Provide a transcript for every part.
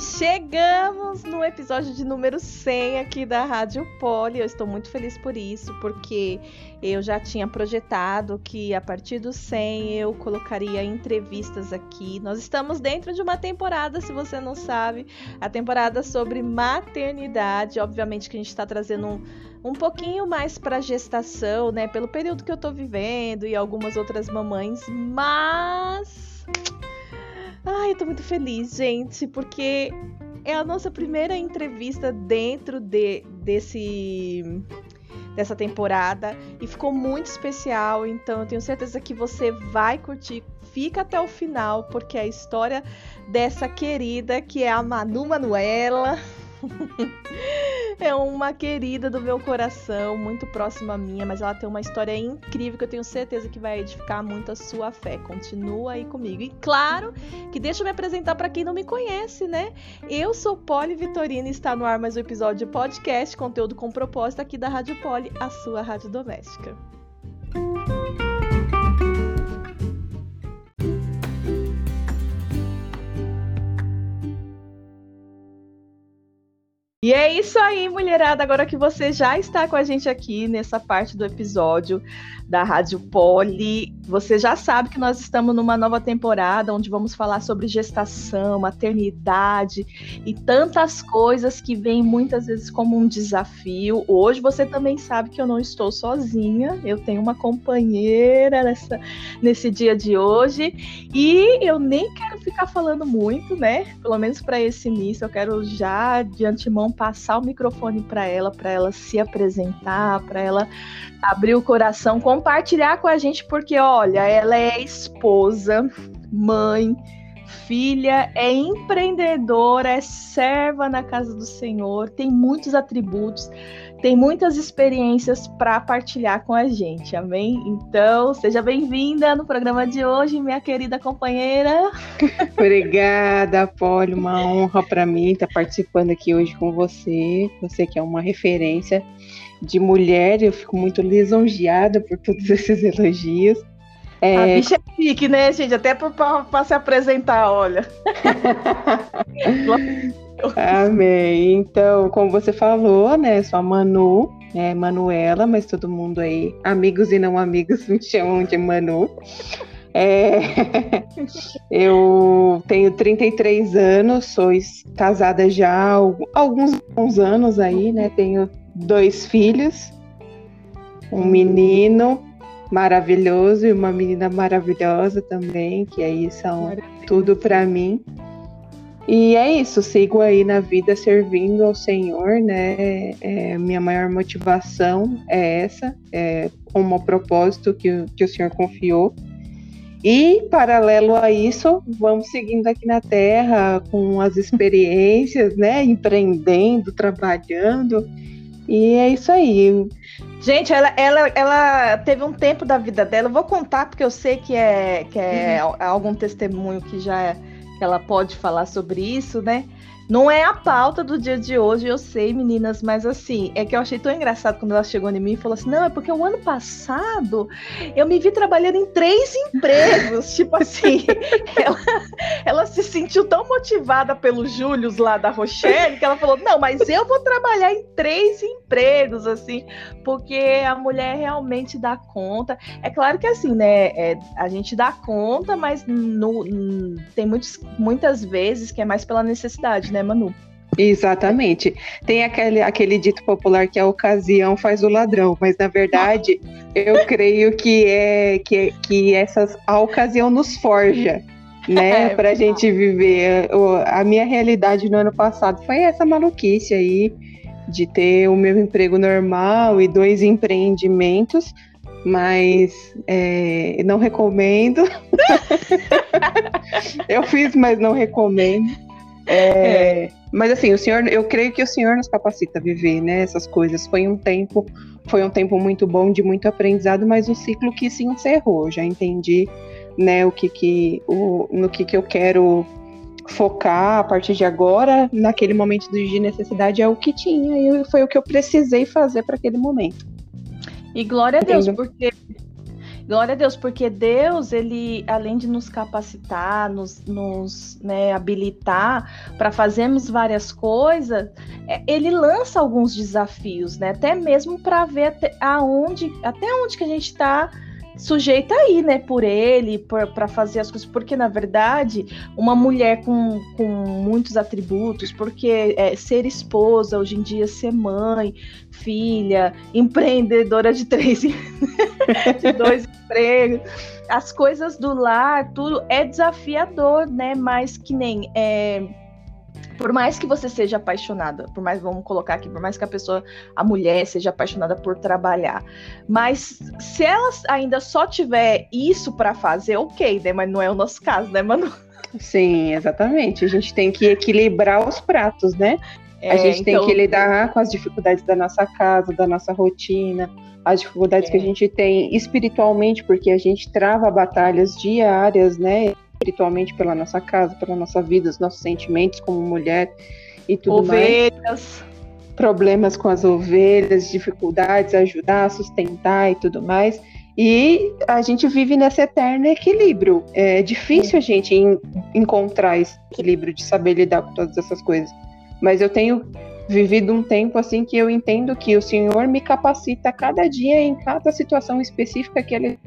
Chegamos no episódio de número 100 aqui da Rádio Poli. Eu estou muito feliz por isso, porque eu já tinha projetado que a partir do 100 eu colocaria entrevistas aqui. Nós estamos dentro de uma temporada, se você não sabe, a temporada sobre maternidade. Obviamente que a gente está trazendo um, um pouquinho mais para gestação, né? Pelo período que eu estou vivendo e algumas outras mamães, mas Ai, eu tô muito feliz, gente, porque é a nossa primeira entrevista dentro de, desse dessa temporada e ficou muito especial, então eu tenho certeza que você vai curtir. Fica até o final, porque é a história dessa querida que é a Manu Manuela. é uma querida do meu coração, muito próxima a minha, mas ela tem uma história incrível que eu tenho certeza que vai edificar muito a sua fé. Continua aí comigo. E claro que deixa eu me apresentar para quem não me conhece, né? Eu sou Poli Vitorina e está no ar mais um episódio de podcast, conteúdo com propósito aqui da Rádio Poli, a sua rádio doméstica. E é isso aí, mulherada. Agora que você já está com a gente aqui nessa parte do episódio da Rádio Poli, você já sabe que nós estamos numa nova temporada onde vamos falar sobre gestação, maternidade e tantas coisas que vêm muitas vezes como um desafio. Hoje você também sabe que eu não estou sozinha, eu tenho uma companheira nessa, nesse dia de hoje e eu nem quero ficar falando muito, né? Pelo menos para esse início, eu quero já de antemão passar o microfone para ela, para ela se apresentar, para ela abrir o coração, compartilhar com a gente, porque olha, ela é esposa, mãe, filha, é empreendedora, é serva na casa do Senhor, tem muitos atributos, tem muitas experiências para partilhar com a gente, amém? Então, seja bem-vinda no programa de hoje, minha querida companheira. Obrigada, Polly, uma honra para mim estar participando aqui hoje com você, você que é uma referência de mulher, eu fico muito lisonjeada por todos esses elogios. É... A bicha é chique, né, gente? Até para se apresentar, olha. Amém. Então, como você falou, né, sou a Manu, é Manuela, mas todo mundo aí, amigos e não amigos, me chamam de Manu. É, eu tenho 33 anos, sou casada já há alguns anos aí, né? Tenho dois filhos, um menino maravilhoso e uma menina maravilhosa também, que aí são tudo para mim. E é isso, sigo aí na vida servindo ao Senhor, né? É, minha maior motivação é essa, é como propósito que, que o Senhor confiou. E, paralelo a isso, vamos seguindo aqui na Terra com as experiências, né? Empreendendo, trabalhando e é isso aí. Gente, ela, ela, ela teve um tempo da vida dela. Eu vou contar porque eu sei que é, que é uhum. algum testemunho que já é, ela pode falar sobre isso, né? Não é a pauta do dia de hoje, eu sei, meninas, mas assim, é que eu achei tão engraçado quando ela chegou em mim e falou assim: não, é porque o ano passado eu me vi trabalhando em três empregos. tipo assim, ela, ela se sentiu tão motivada pelo Július lá da Rochelle que ela falou: não, mas eu vou trabalhar em três empregos, assim, porque a mulher realmente dá conta. É claro que assim, né, é, a gente dá conta, mas no, tem muitos, muitas vezes que é mais pela necessidade, né? Manu? Exatamente. Tem aquele, aquele dito popular que a ocasião faz o ladrão, mas na verdade eu creio que é que, que essas, a ocasião nos forja, né, é, para a gente viver. A minha realidade no ano passado foi essa maluquice aí de ter o meu emprego normal e dois empreendimentos, mas é, não recomendo. eu fiz, mas não recomendo. É, é, mas assim, o senhor, eu creio que o senhor nos capacita a viver, né, essas coisas. Foi um tempo, foi um tempo muito bom de muito aprendizado, mas um ciclo que se encerrou. Já entendi, né, o que que, o, no que que eu quero focar a partir de agora. Naquele momento de necessidade é o que tinha e foi o que eu precisei fazer para aquele momento. E glória a Deus, porque Glória a Deus, porque Deus, ele, além de nos capacitar, nos, nos né, habilitar para fazermos várias coisas, é, ele lança alguns desafios, né? Até mesmo para ver até, aonde, até onde que a gente está sujeita aí, né, por ele, para fazer as coisas, porque na verdade, uma mulher com, com muitos atributos, porque é, ser esposa, hoje em dia ser mãe, filha, empreendedora de três, de dois empregos, as coisas do lar, tudo é desafiador, né, mas que nem é, por mais que você seja apaixonada, por mais, vamos colocar aqui, por mais que a pessoa, a mulher seja apaixonada por trabalhar, mas se ela ainda só tiver isso para fazer, ok, né? Mas não é o nosso caso, né, Manu? Sim, exatamente. A gente tem que equilibrar os pratos, né? É, a gente então... tem que lidar com as dificuldades da nossa casa, da nossa rotina, as dificuldades é. que a gente tem espiritualmente, porque a gente trava batalhas diárias, né? Espiritualmente pela nossa casa, pela nossa vida, os nossos sentimentos como mulher e tudo ovelhas. mais. Problemas com as ovelhas, dificuldades, ajudar, sustentar e tudo mais. E a gente vive nesse eterno equilíbrio. É difícil a gente encontrar esse equilíbrio de saber lidar com todas essas coisas. Mas eu tenho vivido um tempo assim que eu entendo que o Senhor me capacita cada dia em cada situação específica que Ele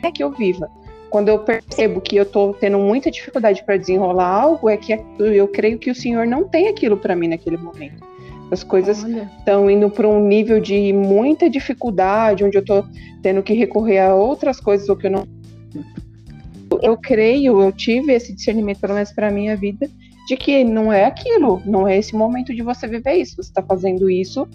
quer que eu viva quando eu percebo que eu tô tendo muita dificuldade para desenrolar algo, é que eu creio que o Senhor não tem aquilo para mim naquele momento. As coisas estão indo para um nível de muita dificuldade, onde eu estou tendo que recorrer a outras coisas ou que eu não. Eu creio, eu tive esse discernimento, pelo menos para minha vida, de que não é aquilo, não é esse momento de você viver isso. Você está fazendo isso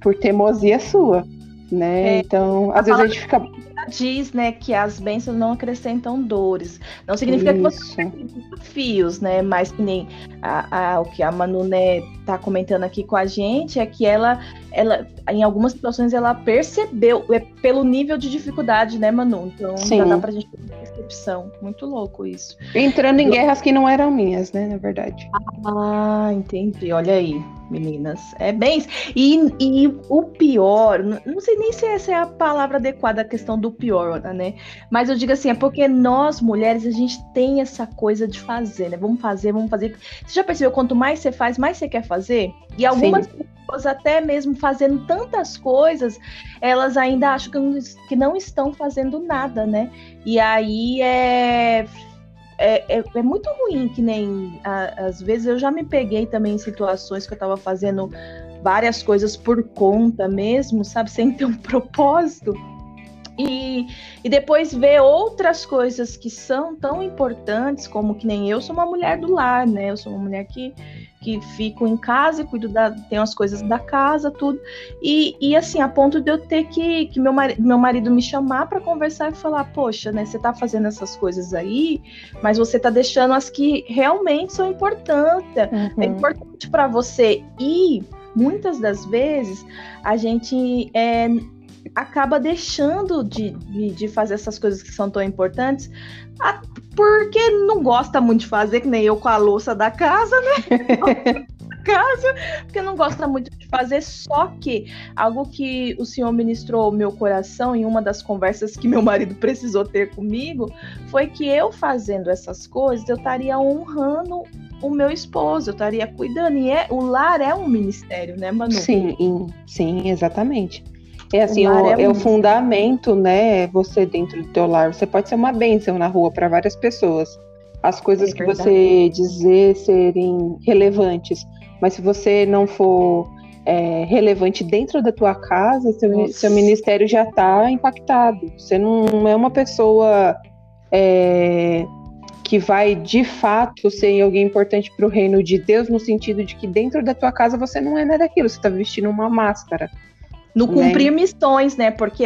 por teimosia sua, né? É, então, às vezes a gente fica diz, né, que as bênçãos não acrescentam dores. Não significa Isso. que você desafios, né? Mas que nem a, a, o que a Manu né, tá comentando aqui com a gente é que ela, ela, em algumas situações, ela percebeu é, pelo nível de dificuldade, né, Manu? Então Sim. já dá pra gente percepção. Muito louco isso. Entrando em guerras que não eram minhas, né, na verdade. Ah, entendi. Olha aí meninas. É bem. E, e o pior, não sei nem se essa é a palavra adequada, a questão do pior, né? Mas eu digo assim, é porque nós, mulheres, a gente tem essa coisa de fazer, né? Vamos fazer, vamos fazer. Você já percebeu? Quanto mais você faz, mais você quer fazer? E algumas Sim. pessoas, até mesmo fazendo tantas coisas, elas ainda acham que não, que não estão fazendo nada, né? E aí é é, é, é, muito ruim, que nem a, às vezes eu já me peguei também em situações que eu estava fazendo várias coisas por conta mesmo, sabe, sem ter um propósito. E, e depois ver outras coisas que são tão importantes, como que nem eu sou uma mulher do lar, né? Eu sou uma mulher que que fico em casa e cuido da. tenho as coisas da casa, tudo. E, e assim, a ponto de eu ter que. que meu, marido, meu marido me chamar para conversar e falar: Poxa, né, você tá fazendo essas coisas aí, mas você tá deixando as que realmente são importantes. É uhum. É importante para você. E muitas das vezes a gente. É, acaba deixando de, de, de, fazer essas coisas que são tão importantes porque não gosta muito de fazer, que nem eu com a louça da casa, né? casa, porque não gosta muito de fazer, só que algo que o senhor ministrou ao meu coração em uma das conversas que meu marido precisou ter comigo, foi que eu fazendo essas coisas, eu estaria honrando o meu esposo, eu estaria cuidando, e é, o lar é um ministério, né, Manu? Sim, sim, exatamente. É assim, o, é, é o fundamento, né? Você dentro do teu lar. Você pode ser uma bênção na rua para várias pessoas. As coisas é que você dizer serem relevantes. Mas se você não for é, relevante dentro da tua casa, seu, seu ministério já está impactado. Você não é uma pessoa é, que vai de fato ser alguém importante para o reino de Deus, no sentido de que dentro da tua casa você não é nada daquilo, você está vestindo uma máscara. No né? cumprir né? missões, né? Porque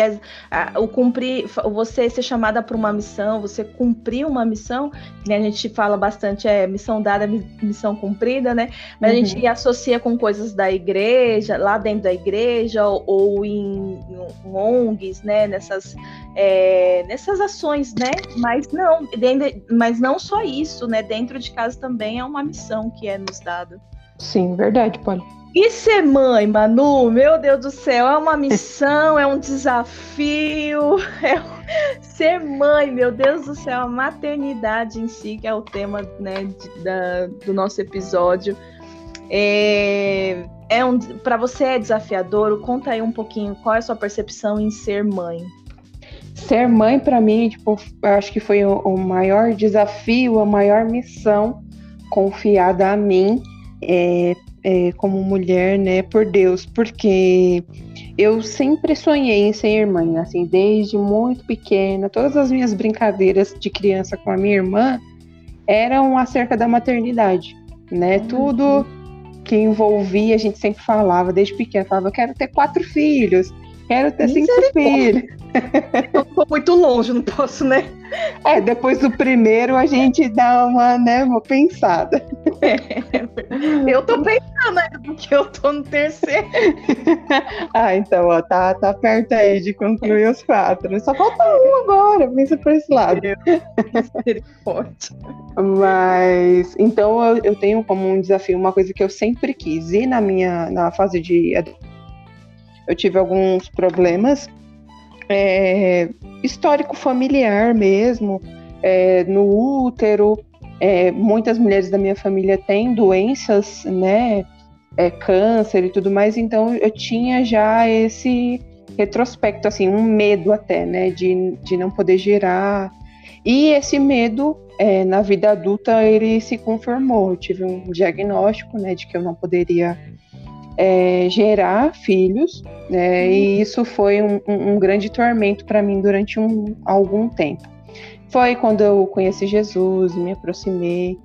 a, o cumprir, você ser chamada para uma missão, você cumprir uma missão, que a gente fala bastante é missão dada, missão cumprida, né? Mas uhum. a gente associa com coisas da igreja, lá dentro da igreja, ou, ou em, em, ONGs, né? Nessas, é, nessas ações, né? Mas não, dentro, mas não só isso, né? Dentro de casa também é uma missão que é nos dada. Sim, verdade, Paulo. E ser mãe, Manu, meu Deus do céu, é uma missão, é um desafio, é Ser mãe, meu Deus do céu, a maternidade em si, que é o tema né, de, da, do nosso episódio. É, é um, para você é desafiador? Conta aí um pouquinho qual é a sua percepção em ser mãe. Ser mãe para mim, tipo, acho que foi o, o, maior desafio, a maior missão confiada a mim é, é, como mulher, né, por Deus, porque eu sempre sonhei em ser mãe, assim, desde muito pequena. Todas as minhas brincadeiras de criança com a minha irmã eram acerca da maternidade, né? Uhum. Tudo que envolvia, a gente sempre falava, desde pequena, falava, quero ter quatro filhos, quero ter cinco filhos. Eu tô muito longe, não posso, né? É, depois do primeiro a gente dá uma, né, uma pensada. É, eu tô pensando ainda, porque eu tô no terceiro. ah, então, ó, tá, tá perto aí de concluir os quatro. Só falta um agora, pensa por esse lado. Forte. Mas, então eu, eu tenho como um desafio uma coisa que eu sempre quis. E na minha, na fase de eu tive alguns problemas é, histórico familiar mesmo, é, no útero. É, muitas mulheres da minha família têm doenças, né? É, câncer e tudo mais, então eu tinha já esse retrospecto, assim, um medo até, né? De, de não poder gerar. E esse medo, é, na vida adulta, ele se confirmou. Eu tive um diagnóstico, né, de que eu não poderia é, gerar filhos, né, e uhum. isso foi um, um, grande tormento para mim durante um, algum tempo. Foi quando eu conheci Jesus, me aproximei,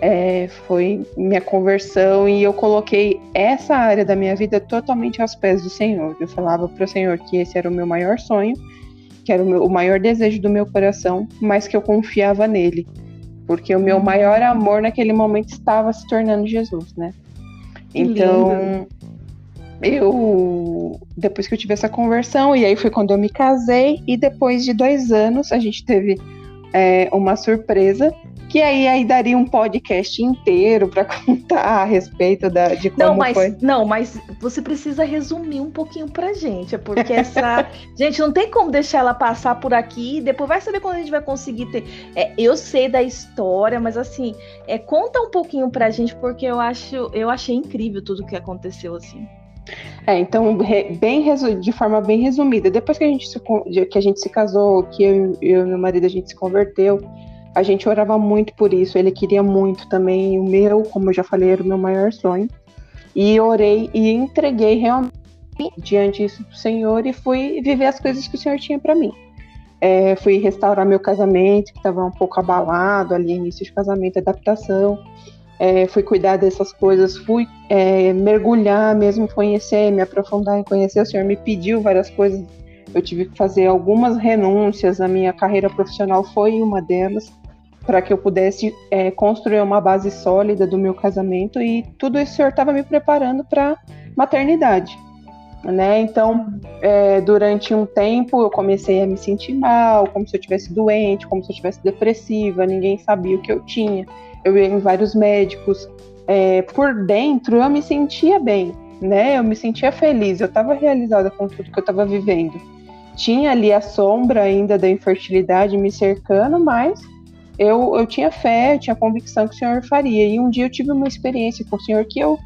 é, foi minha conversão e eu coloquei essa área da minha vida totalmente aos pés do Senhor. Eu falava para o Senhor que esse era o meu maior sonho, que era o, meu, o maior desejo do meu coração, mas que eu confiava nele, porque o meu uhum. maior amor naquele momento estava se tornando Jesus, né? Então, eu depois que eu tive essa conversão e aí foi quando eu me casei e depois de dois anos a gente teve é, uma surpresa que aí, aí daria um podcast inteiro para contar a respeito da, de como não, mas, foi. Não, mas você precisa resumir um pouquinho pra gente, é porque essa... gente, não tem como deixar ela passar por aqui, depois vai saber quando a gente vai conseguir ter... É, eu sei da história, mas assim, é, conta um pouquinho pra gente, porque eu acho, eu achei incrível tudo que aconteceu, assim. É, então, bem de forma bem resumida, depois que a gente se, que a gente se casou, que eu, eu e meu marido a gente se converteu, a gente orava muito por isso, ele queria muito também. O meu, como eu já falei, era o meu maior sonho. E orei e entreguei realmente diante disso do Senhor e fui viver as coisas que o Senhor tinha para mim. É, fui restaurar meu casamento, que estava um pouco abalado ali, início de casamento, adaptação. É, fui cuidar dessas coisas, fui é, mergulhar mesmo, conhecer, me aprofundar em conhecer. O Senhor me pediu várias coisas. Eu tive que fazer algumas renúncias. A minha carreira profissional foi uma delas para que eu pudesse é, construir uma base sólida do meu casamento e tudo isso o senhor estava me preparando para maternidade, né? Então, é, durante um tempo eu comecei a me sentir mal, como se eu tivesse doente, como se eu tivesse depressiva, ninguém sabia o que eu tinha. Eu ia em vários médicos. É, por dentro eu me sentia bem, né? Eu me sentia feliz, eu estava realizada com tudo que eu estava vivendo. Tinha ali a sombra ainda da infertilidade me cercando, mas eu, eu tinha fé, eu tinha convicção que o Senhor faria. E um dia eu tive uma experiência com o Senhor que eu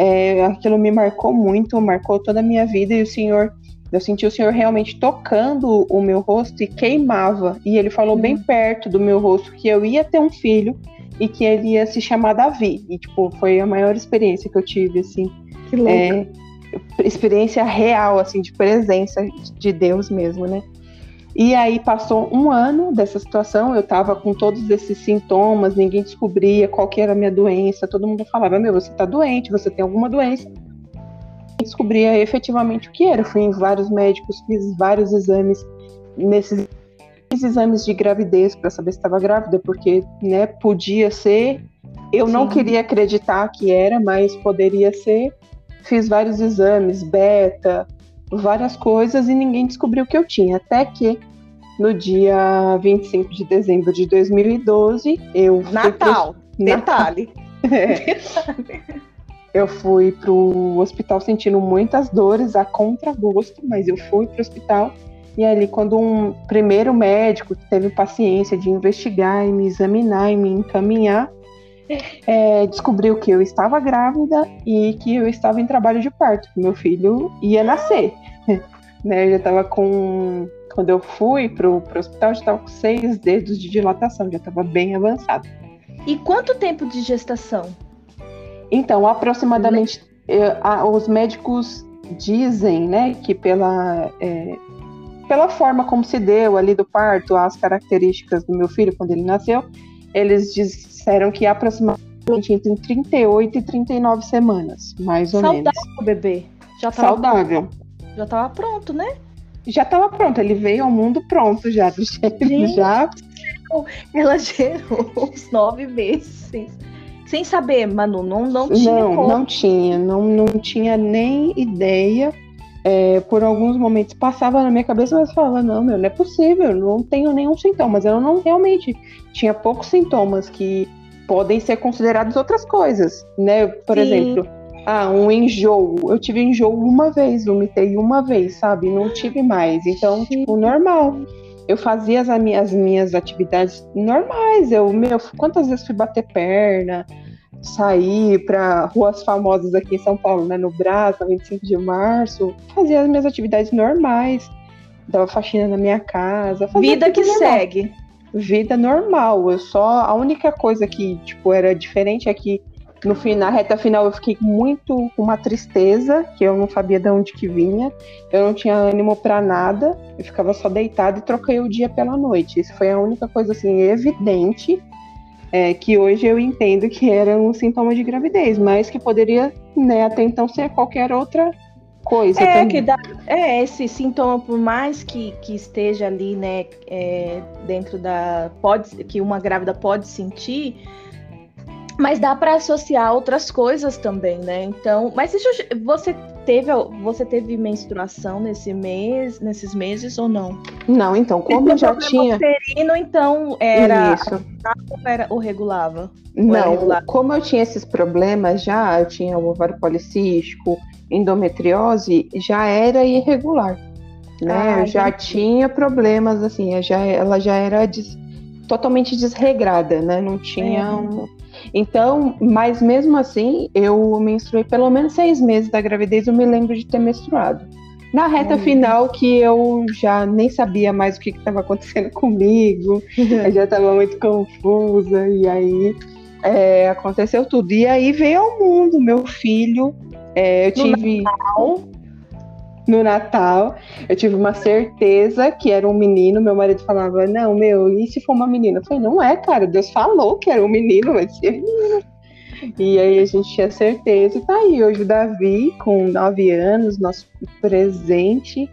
é, aquilo me marcou muito, marcou toda a minha vida e o Senhor, eu senti o Senhor realmente tocando o meu rosto e queimava. E ele falou bem uhum. perto do meu rosto que eu ia ter um filho e que ele ia se chamar Davi. E tipo, foi a maior experiência que eu tive assim. Que louco. É, experiência real assim de presença de Deus mesmo, né? E aí passou um ano dessa situação, eu tava com todos esses sintomas, ninguém descobria qual que era a minha doença, todo mundo falava, meu, você tá doente, você tem alguma doença. Eu descobria efetivamente o que era. Eu fui em vários médicos, fiz vários exames, nesses exames de gravidez para saber se estava grávida, porque, né, podia ser. Eu Sim. não queria acreditar que era, mas poderia ser. Fiz vários exames, beta, várias coisas e ninguém descobriu o que eu tinha. Até que no dia 25 de dezembro de 2012, eu. Natal! Pro... Detalhe! É. Eu fui pro hospital sentindo muitas dores, a contragosto, mas eu fui pro hospital E ali, quando um primeiro médico teve paciência de investigar e me examinar e me encaminhar, é, descobriu que eu estava grávida e que eu estava em trabalho de parto, que meu filho ia nascer. né, eu já estava com. Quando eu fui pro, pro hospital, já estava com seis dedos de dilatação, já estava bem avançado. E quanto tempo de gestação? Então, aproximadamente, eh, os médicos dizem, né, que pela, é, pela forma como se deu ali do parto, as características do meu filho quando ele nasceu, eles disseram que aproximadamente entre 38 e 39 semanas, mais ou Saudável, menos. Saudável, bebê. Já tava Saudável. Pronto. Já estava pronto, né? Já estava pronto, ele veio ao mundo pronto já, do jeito já. Ela gerou uns nove meses sem saber, Manu, não, não tinha. Não, como. não tinha, não, não tinha nem ideia. É, por alguns momentos passava na minha cabeça, mas falava, não, meu, não é possível, não tenho nenhum sintoma. Mas eu não realmente tinha poucos sintomas que podem ser considerados outras coisas, né? Por Sim. exemplo, ah, um enjoo. Eu tive enjoo uma vez, vomitei uma vez, sabe? Não tive mais. Então, Sim. tipo, normal. Eu fazia as minhas, as minhas atividades normais. Eu, meu, quantas vezes fui bater perna, sair para ruas famosas aqui em São Paulo, né? No Brás, na 25 de março. Fazia as minhas atividades normais. Dava faxina na minha casa. Vida que normal. segue. Vida normal. Eu só. A única coisa que, tipo, era diferente é que no fim, na reta final eu fiquei muito com uma tristeza, que eu não sabia de onde que vinha. Eu não tinha ânimo para nada. Eu ficava só deitada e troquei o dia pela noite. Isso foi a única coisa assim evidente é, que hoje eu entendo que era um sintoma de gravidez, mas que poderia, né, até então ser qualquer outra coisa. É, também. que dá, é esse sintoma, por mais que, que esteja ali, né, é, dentro da. Pode, que uma grávida pode sentir, mas dá para associar outras coisas também, né? Então, mas deixa eu, você teve você teve menstruação nesse mês, nesses meses ou não? Não, então, como eu já tinha uterino, então era Isso. era o regulava? Não, regulava? como eu tinha esses problemas já, eu tinha o ovário policístico, endometriose, já era irregular. Né? Ah, eu já tinha problemas assim, já, ela já era des, totalmente desregrada, né? Não tinha é. um, então, mas mesmo assim, eu menstruei pelo menos seis meses da gravidez, eu me lembro de ter menstruado. Na reta final, que eu já nem sabia mais o que estava acontecendo comigo, eu já estava muito confusa, e aí é, aconteceu tudo. E aí veio ao mundo meu filho. É, eu tive. Natal no Natal, eu tive uma certeza que era um menino. Meu marido falava: Não, meu, e se for uma menina? Eu falei: Não é, cara, Deus falou que era um menino, vai ser menino. E aí a gente tinha certeza, e tá aí. Hoje o Davi, com nove anos, nosso presente,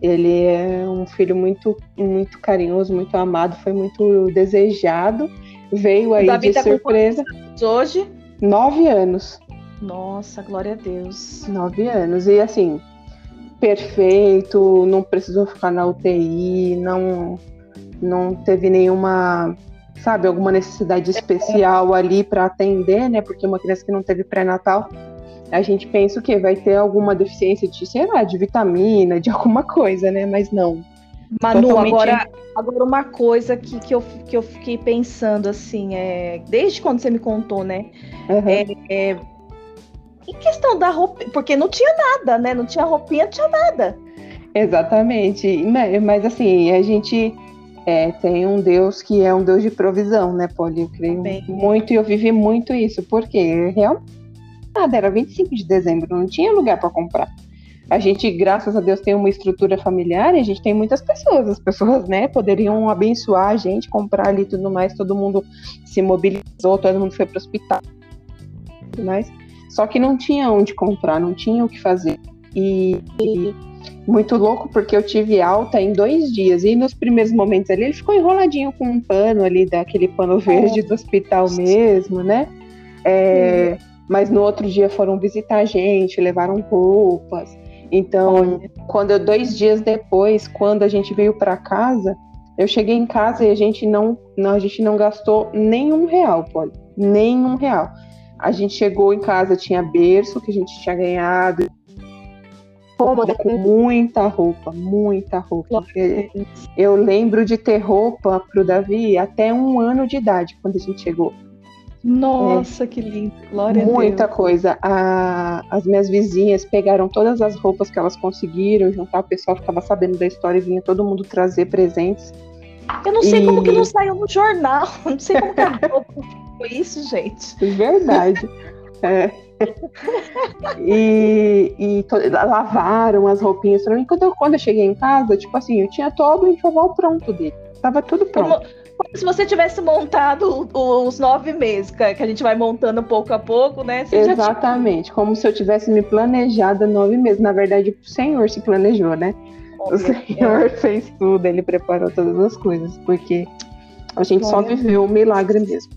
ele é um filho muito, muito carinhoso, muito amado, foi muito desejado. Veio aí Davi de tá surpresa. hoje? Nove anos. Nossa, glória a Deus. Nove anos. E assim, perfeito, não precisou ficar na UTI, não, não teve nenhuma, sabe, alguma necessidade especial ali para atender, né? Porque uma criança que não teve pré-natal, a gente pensa o quê? Vai ter alguma deficiência de, sei lá, de vitamina, de alguma coisa, né? Mas não. Manu, Totalmente... agora, agora uma coisa que, que, eu, que eu fiquei pensando, assim, é, desde quando você me contou, né? Uhum. É, é, em questão da roupa, porque não tinha nada, né? Não tinha roupinha, não tinha nada. Exatamente. Mas assim, a gente é, tem um Deus que é um Deus de provisão, né, Poli? Eu creio Bem. muito e eu vivi muito isso, porque realmente nada, era 25 de dezembro, não tinha lugar para comprar. A gente, graças a Deus, tem uma estrutura familiar e a gente tem muitas pessoas. As pessoas, né, poderiam abençoar a gente, comprar ali tudo mais, todo mundo se mobilizou, todo mundo foi para o hospital. Mas só que não tinha onde comprar, não tinha o que fazer. E, e, muito louco porque eu tive alta em dois dias. E nos primeiros momentos ali, ele ficou enroladinho com um pano ali, daquele pano verde do hospital mesmo, né? É, mas no outro dia foram visitar a gente, levaram roupas. Então, quando eu, dois dias depois, quando a gente veio para casa, eu cheguei em casa e a gente não, não, a gente não gastou nenhum real, pode, nenhum real. A gente chegou em casa, tinha berço que a gente tinha ganhado. cômoda com muita roupa, muita roupa. Eu lembro de ter roupa pro Davi até um ano de idade, quando a gente chegou. Nossa, é. que lindo. Glória Muita a Deus. coisa. A, as minhas vizinhas pegaram todas as roupas que elas conseguiram juntar, o pessoal ficava sabendo da história e vinha todo mundo trazer presentes. Eu não sei e... como que não saiu no jornal. Não sei como que foi isso, gente. Verdade. é. e, e to, lavaram as roupinhas pra mim. Quando eu, quando eu cheguei em casa, tipo assim, eu tinha todo o enxoval pronto dele. Tava tudo pronto. Como, como se você tivesse montado os nove meses, que a gente vai montando pouco a pouco, né? Você Exatamente, tinha... como se eu tivesse me planejado nove meses. Na verdade, o Senhor se planejou, né? o Senhor fez tudo, ele preparou todas as coisas, porque a gente só viveu o milagre mesmo.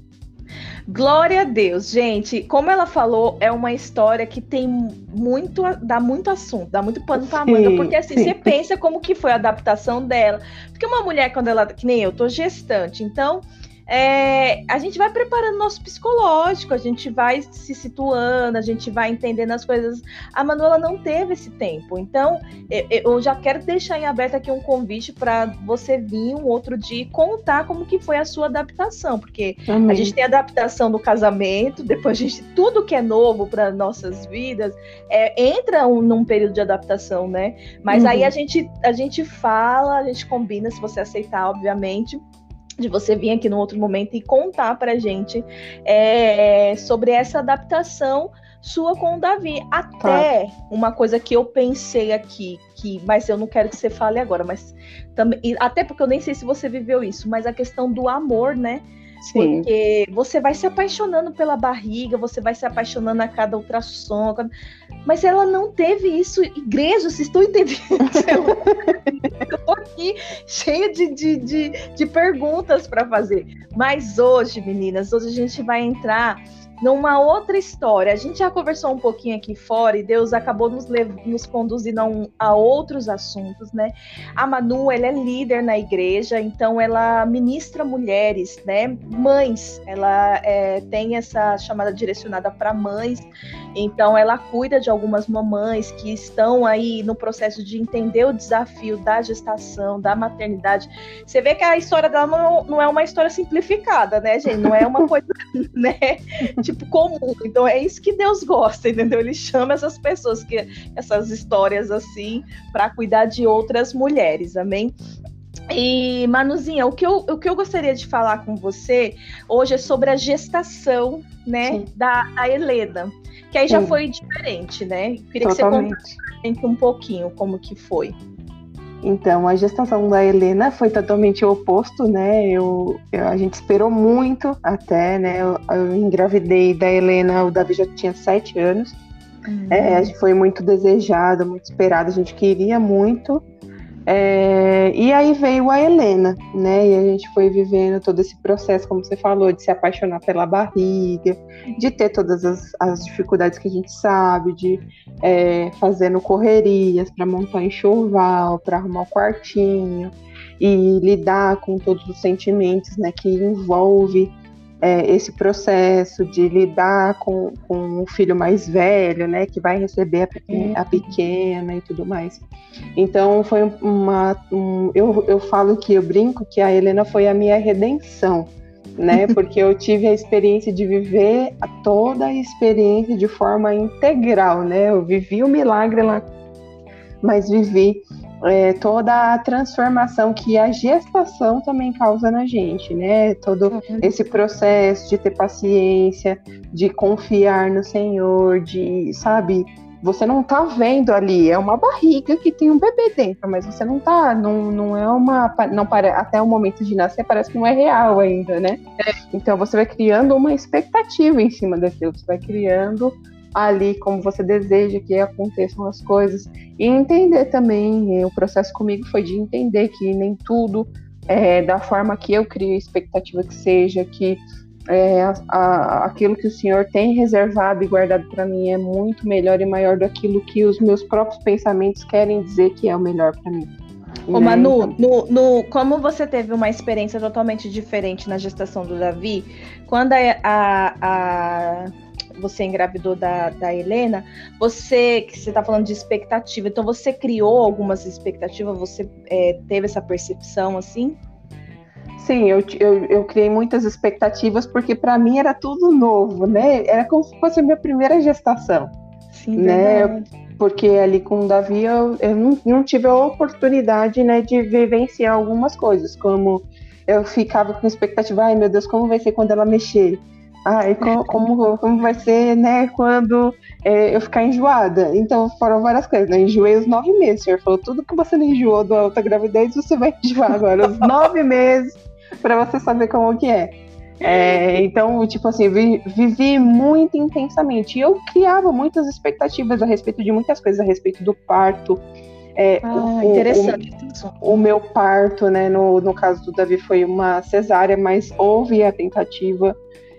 Glória a Deus, gente. Como ela falou, é uma história que tem muito, dá muito assunto, dá muito pano pra manga, porque assim, sim. você pensa como que foi a adaptação dela. Porque uma mulher, quando ela, que nem eu, tô gestante, então é, a gente vai preparando nosso psicológico, a gente vai se situando, a gente vai entendendo as coisas. A Manuela não teve esse tempo, então eu já quero deixar em aberto aqui um convite para você vir um outro dia e contar como que foi a sua adaptação, porque Amém. a gente tem a adaptação do casamento, depois a gente tudo que é novo para nossas vidas é, entra um, num período de adaptação, né? Mas uhum. aí a gente a gente fala, a gente combina se você aceitar, obviamente de você vir aqui num outro momento e contar para gente é, sobre essa adaptação sua com o Davi. Até tá. uma coisa que eu pensei aqui, que, mas eu não quero que você fale agora, mas também, até porque eu nem sei se você viveu isso, mas a questão do amor, né? Sim. Porque você vai se apaixonando pela barriga, você vai se apaixonando a cada ultrassom. Mas ela não teve isso. Igreja, vocês estão entendendo? Eu aqui cheia de, de, de, de perguntas para fazer. Mas hoje, meninas, hoje a gente vai entrar numa outra história. A gente já conversou um pouquinho aqui fora e Deus acabou nos, nos conduzindo a, um, a, outros assuntos, né? A Manu, ela é líder na igreja, então ela ministra mulheres, né? Mães, ela é, tem essa chamada direcionada para mães, então ela cuida de algumas mamães que estão aí no processo de entender o desafio da gestação, da maternidade. Você vê que a história dela não, não é uma história simplificada, né, gente? Não é uma coisa, né? tipo, comum. Então é isso que Deus gosta, entendeu? Ele chama essas pessoas, que essas histórias assim, para cuidar de outras mulheres, amém? E, Manuzinha, o que, eu, o que eu gostaria de falar com você hoje é sobre a gestação, né, da, da Helena. Que aí já Sim. foi diferente, né? Queria Totalmente. que você contasse um pouquinho como que foi. Então, a gestação da Helena foi totalmente o oposto, né? Eu, eu, a gente esperou muito até, né? Eu, eu, engravidei da Helena, o Davi já tinha sete anos. Uhum. É, foi muito desejado, muito esperado, a gente queria muito. É, e aí veio a Helena, né? E a gente foi vivendo todo esse processo, como você falou, de se apaixonar pela barriga, de ter todas as, as dificuldades que a gente sabe, de é, fazendo correrias para montar enxoval, para arrumar o quartinho e lidar com todos os sentimentos, né? Que envolve é, esse processo de lidar com, com o filho mais velho, né, que vai receber a pequena, a pequena e tudo mais. Então foi uma, um, eu, eu falo que eu brinco que a Helena foi a minha redenção, né, porque eu tive a experiência de viver toda a experiência de forma integral, né, eu vivi o milagre lá, mas vivi é, toda a transformação que a gestação também causa na gente, né? Todo uhum. esse processo de ter paciência, de confiar no Senhor, de, sabe, você não tá vendo ali, é uma barriga que tem um bebê dentro, mas você não tá, não, não é uma, não para até o momento de nascer parece que não é real ainda, né? É. Então você vai criando uma expectativa em cima daquilo, você vai criando ali como você deseja que aconteçam as coisas e entender também, eh, o processo comigo foi de entender que nem tudo é da forma que eu crio expectativa que seja, que é, a, a, aquilo que o Senhor tem reservado e guardado para mim é muito melhor e maior do que os meus próprios pensamentos querem dizer que é o melhor para mim. Ô, Manu, então no, no, como você teve uma experiência totalmente diferente na gestação do Davi, quando a, a, a você engravidou da, da Helena, você, que você está falando de expectativa, então você criou algumas expectativas, você é, teve essa percepção assim? Sim, eu, eu, eu criei muitas expectativas porque para mim era tudo novo, né? Era como se fosse a minha primeira gestação. Sim, né? Verdade porque ali com o Davi eu, eu não, não, tive a oportunidade né, de vivenciar algumas coisas, como eu ficava com expectativa, ai meu Deus, como vai ser quando ela mexer? Ai, como, como, como vai ser né, quando é, eu ficar enjoada? Então foram várias coisas, né? Enjoei os nove meses, o senhor falou, tudo que você não enjoou da outra gravidez, você vai enjoar agora, os nove meses, para você saber como que é. É, então, tipo assim, vi, vivi muito intensamente. E eu criava muitas expectativas a respeito de muitas coisas, a respeito do parto. É, ah, o, interessante. O, o, meu parto, né, no, no caso do Davi, foi uma cesárea, mas houve a tentativa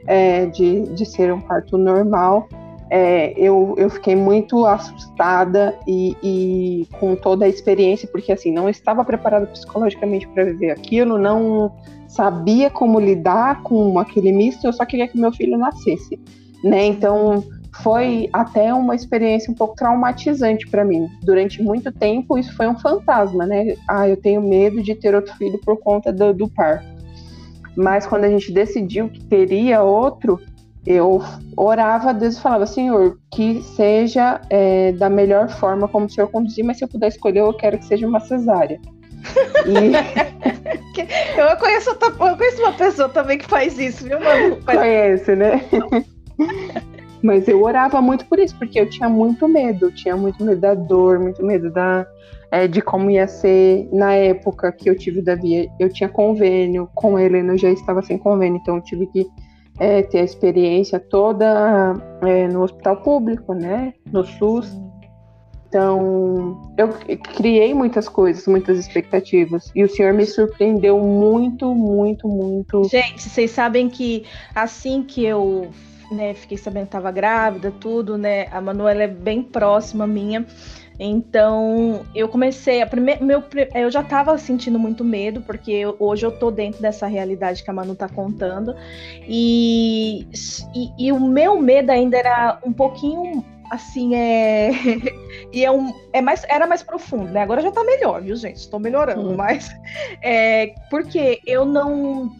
é, de, de ser um parto normal. É, eu, eu fiquei muito assustada e, e, com toda a experiência, porque assim, não estava preparada psicologicamente para viver aquilo, não sabia como lidar com aquele misto, eu só queria que meu filho nascesse, né? Então foi até uma experiência um pouco traumatizante para mim. Durante muito tempo isso foi um fantasma, né? Ah, eu tenho medo de ter outro filho por conta do, do parto. Mas quando a gente decidiu que teria outro, eu orava a Deus e falava, Senhor, que seja é, da melhor forma como o Senhor conduzir, mas se eu puder escolher, eu quero que seja uma cesárea. E... eu, conheço, eu conheço uma pessoa também que faz isso, viu, mano? Conhece, né? Mas eu orava muito por isso, porque eu tinha muito medo, eu tinha muito medo da dor, muito medo da, é, de como ia ser na época que eu tive o Davi. Eu tinha convênio com a Helena, eu já estava sem convênio, então eu tive que é, ter a experiência toda é, no hospital público, né? No SUS. Então, eu criei muitas coisas, muitas expectativas. E o senhor me surpreendeu muito, muito, muito. Gente, vocês sabem que assim que eu né, fiquei sabendo que estava grávida, tudo, né? A Manuela é bem próxima minha. Então, eu comecei a primeira, meu, eu já estava sentindo muito medo, porque hoje eu tô dentro dessa realidade que a Manu tá contando. E, e, e o meu medo ainda era um pouquinho assim, é. e é um. É mais, era mais profundo, né? Agora já tá melhor, viu, gente? Estou melhorando, mas. É, porque eu não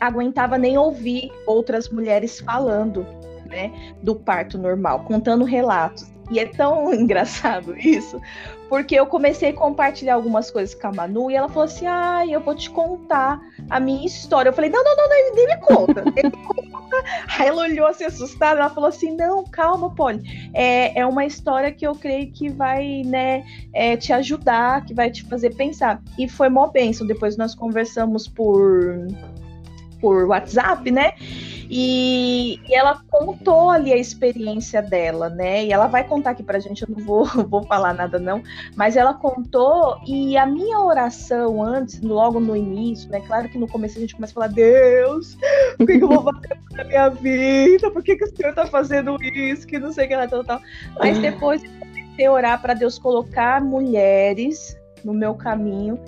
aguentava nem ouvir outras mulheres falando, né? Do parto normal, contando relatos. E é tão engraçado isso, porque eu comecei a compartilhar algumas coisas com a Manu e ela falou assim: ah, eu vou te contar a minha história. Eu falei: não, não, não, não nem me conta. Me conta. Aí ela olhou assim assustada, ela falou assim: não, calma, Polly. É, é uma história que eu creio que vai, né, é, te ajudar, que vai te fazer pensar. E foi mó bênção. Depois nós conversamos por, por WhatsApp, né? E, e, ela contou ali a experiência dela, né? E ela vai contar aqui pra gente, eu não vou, vou falar nada não, mas ela contou e a minha oração antes, logo no início, né? Claro que no começo a gente começa a falar, Deus, o que, que eu vou fazer na minha vida? Por que, que o Senhor tá fazendo isso? Que não sei o que lá, tal, tal. Mas depois eu comecei a orar para Deus colocar mulheres no meu caminho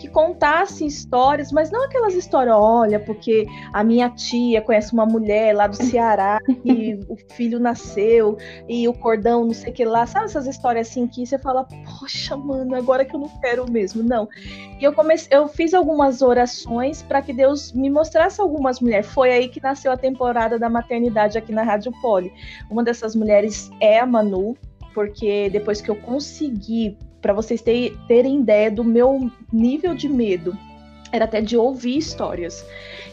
que contasse histórias, mas não aquelas histórias, olha, porque a minha tia conhece uma mulher lá do Ceará e o filho nasceu e o cordão, não sei o que lá, sabe essas histórias assim que você fala, poxa, mano, agora que eu não quero mesmo, não. E eu comecei, eu fiz algumas orações para que Deus me mostrasse algumas mulheres. Foi aí que nasceu a temporada da maternidade aqui na Rádio Poli. Uma dessas mulheres é a Manu, porque depois que eu consegui para vocês ter, terem ideia do meu nível de medo. Era até de ouvir histórias.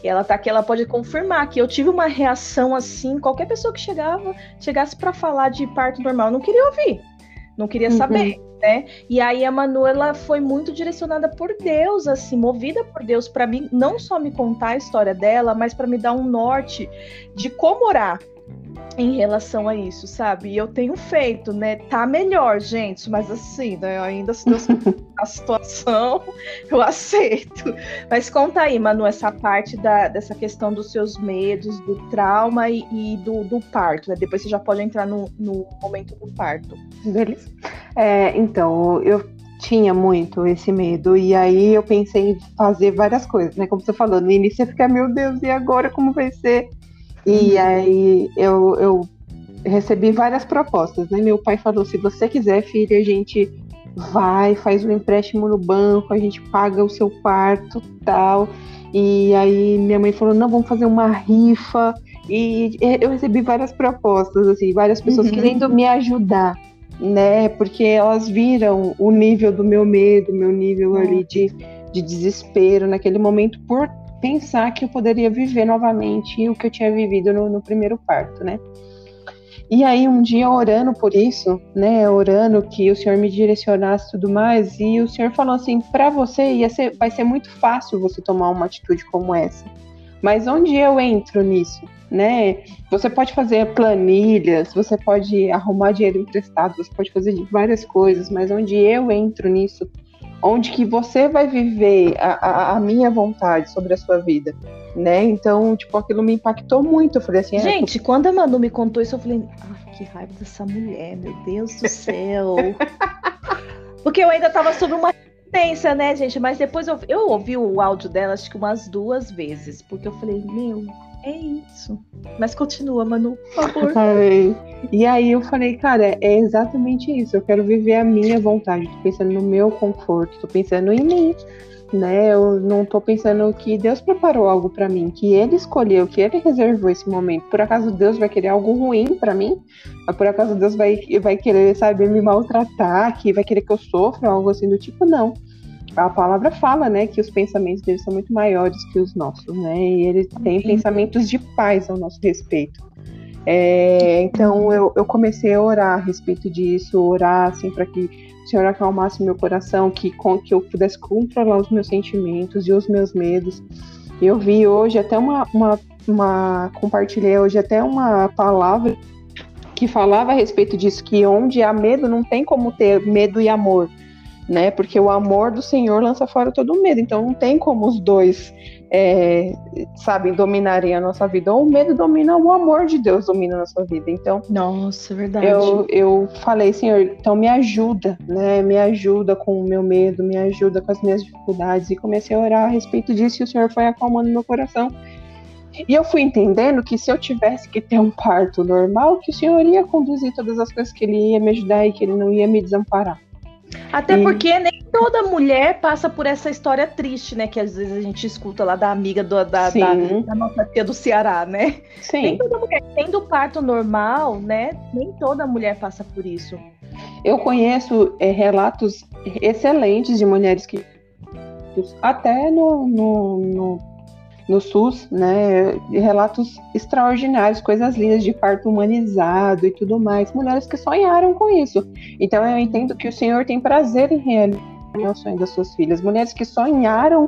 E ela tá aqui, ela pode confirmar que eu tive uma reação assim, qualquer pessoa que chegava, chegasse para falar de parto normal, não queria ouvir. Não queria uhum. saber, né? E aí a Manu, ela foi muito direcionada por Deus, assim, movida por Deus para mim, não só me contar a história dela, mas para me dar um norte de como orar, em relação a isso, sabe? E eu tenho feito, né? Tá melhor, gente, mas assim, né? Ainda se Deus a situação, eu aceito. Mas conta aí, Manu, essa parte da, dessa questão dos seus medos, do trauma e, e do, do, parto, né? Depois você já pode entrar no, no momento do parto. Beleza. É, então, eu tinha muito esse medo, e aí eu pensei em fazer várias coisas, né? Como você falou, no início você fica, meu Deus, e agora como vai ser? E aí eu, eu recebi várias propostas, né? Meu pai falou: se você quiser, filha, a gente vai, faz um empréstimo no banco, a gente paga o seu quarto tal. E aí minha mãe falou: não, vamos fazer uma rifa. E eu recebi várias propostas, assim, várias pessoas uhum. querendo me ajudar, né? Porque elas viram o nível do meu medo, meu nível uhum. ali de, de desespero naquele momento por pensar que eu poderia viver novamente o que eu tinha vivido no, no primeiro parto, né? E aí um dia orando por isso, né, orando que o Senhor me direcionasse tudo mais, e o Senhor falou assim, para você ia ser, vai ser muito fácil você tomar uma atitude como essa. Mas onde eu entro nisso, né? Você pode fazer planilhas, você pode arrumar dinheiro emprestado, você pode fazer várias coisas, mas onde eu entro nisso, onde que você vai viver a, a, a minha vontade sobre a sua vida, né? Então, tipo, aquilo me impactou muito. Eu falei assim, é, gente, é, quando a Manu me contou isso, eu falei, ah, que raiva dessa mulher, meu Deus do céu. Porque eu ainda tava sob uma tensa, né, gente? Mas depois eu, eu ouvi o áudio dela, acho que umas duas vezes, porque eu falei, meu, é isso. Mas continua, Manu, por favor. e aí eu falei, cara, é exatamente isso. Eu quero viver a minha vontade. Tô pensando no meu conforto, tô pensando em mim né? Eu não tô pensando que Deus preparou algo para mim, que Ele escolheu, que Ele reservou esse momento. Por acaso Deus vai querer algo ruim para mim? Por acaso Deus vai, vai querer, sabe, me maltratar, que vai querer que eu sofra, algo assim do tipo? Não. A palavra fala, né, que os pensamentos dele são muito maiores que os nossos, né? E ele tem pensamentos de paz ao nosso respeito. É, então eu, eu comecei a orar a respeito disso, orar assim para que Senhor acalmasse meu coração, que, com, que eu pudesse controlar os meus sentimentos e os meus medos. Eu vi hoje até uma, uma, uma compartilhei hoje até uma palavra que falava a respeito disso, que onde há medo não tem como ter medo e amor né? Porque o amor do Senhor lança fora todo o medo. Então não tem como os dois, é, sabem, dominarem a nossa vida. Ou o medo domina, ou o amor de Deus domina a nossa vida. Então, nossa, é verdade. Eu, eu falei, Senhor, então me ajuda, né? Me ajuda com o meu medo, me ajuda com as minhas dificuldades. E comecei a orar a respeito disso e o Senhor foi acalmando meu coração. E eu fui entendendo que se eu tivesse que ter um parto normal, que o Senhor ia conduzir todas as coisas, que Ele ia me ajudar e que Ele não ia me desamparar. Até e... porque nem toda mulher passa por essa história triste, né? Que às vezes a gente escuta lá da amiga do, da, da, da, nossa tia do Ceará, né? Sim. Nem toda mulher, tendo parto normal, né? Nem toda mulher passa por isso. Eu conheço é, relatos excelentes de mulheres que até no, no, no no SUS, né, relatos extraordinários, coisas lindas de parto humanizado e tudo mais, mulheres que sonharam com isso. Então eu entendo que o Senhor tem prazer em realizar o sonho das suas filhas, mulheres que sonharam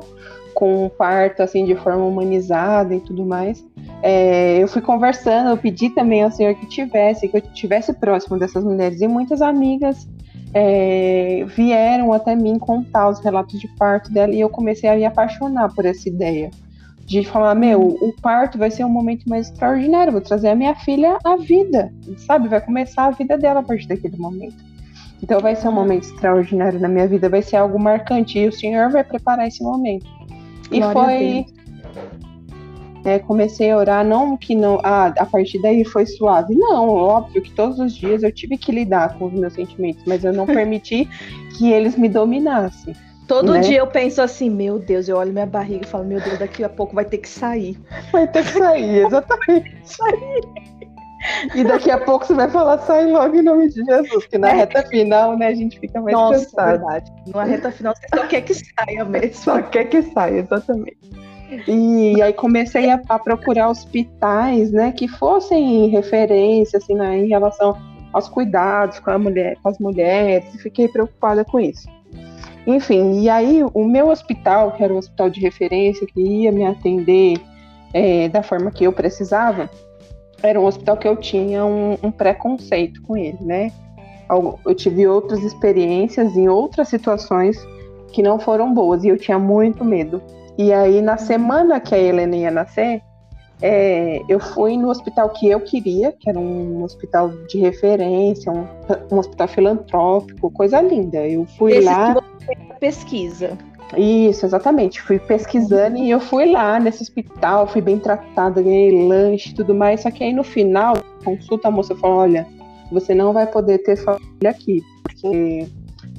com o parto assim de forma humanizada e tudo mais. É, eu fui conversando, eu pedi também ao Senhor que tivesse, que eu tivesse próximo dessas mulheres e muitas amigas é, vieram até mim contar os relatos de parto dela e eu comecei a me apaixonar por essa ideia de falar, meu, o parto vai ser um momento mais extraordinário, vou trazer a minha filha à vida, sabe? Vai começar a vida dela a partir daquele momento. Então vai ser um momento extraordinário na minha vida, vai ser algo marcante e o Senhor vai preparar esse momento. E foi é, comecei a orar, não que não, ah, a partir daí foi suave. Não, óbvio que todos os dias eu tive que lidar com os meus sentimentos, mas eu não permiti que eles me dominassem. Todo né? dia eu penso assim, meu Deus, eu olho minha barriga e falo, meu Deus, daqui a pouco vai ter que sair. Vai ter que sair, exatamente. sair. E daqui a pouco você vai falar, sai logo em nome de Jesus, que na é. reta final, né, a gente fica mais Nossa, cansado. verdade. Na reta final você só quer que saia mesmo. Só quer que saia, exatamente. E aí comecei a, a procurar hospitais, né, que fossem referência, assim, né, em relação aos cuidados com a mulher, com as mulheres, e fiquei preocupada com isso. Enfim, e aí o meu hospital, que era um hospital de referência, que ia me atender é, da forma que eu precisava, era um hospital que eu tinha um, um preconceito com ele, né? Eu tive outras experiências em outras situações que não foram boas e eu tinha muito medo. E aí, na semana que a Helena ia nascer, é, eu fui no hospital que eu queria, que era um hospital de referência, um, um hospital filantrópico, coisa linda. Eu fui Esse lá pesquisa. Isso, exatamente. Fui pesquisando e eu fui lá nesse hospital, fui bem tratada, ganhei lanche e tudo mais. Só que aí no final, consulta, a moça falou: olha, você não vai poder ter família aqui, porque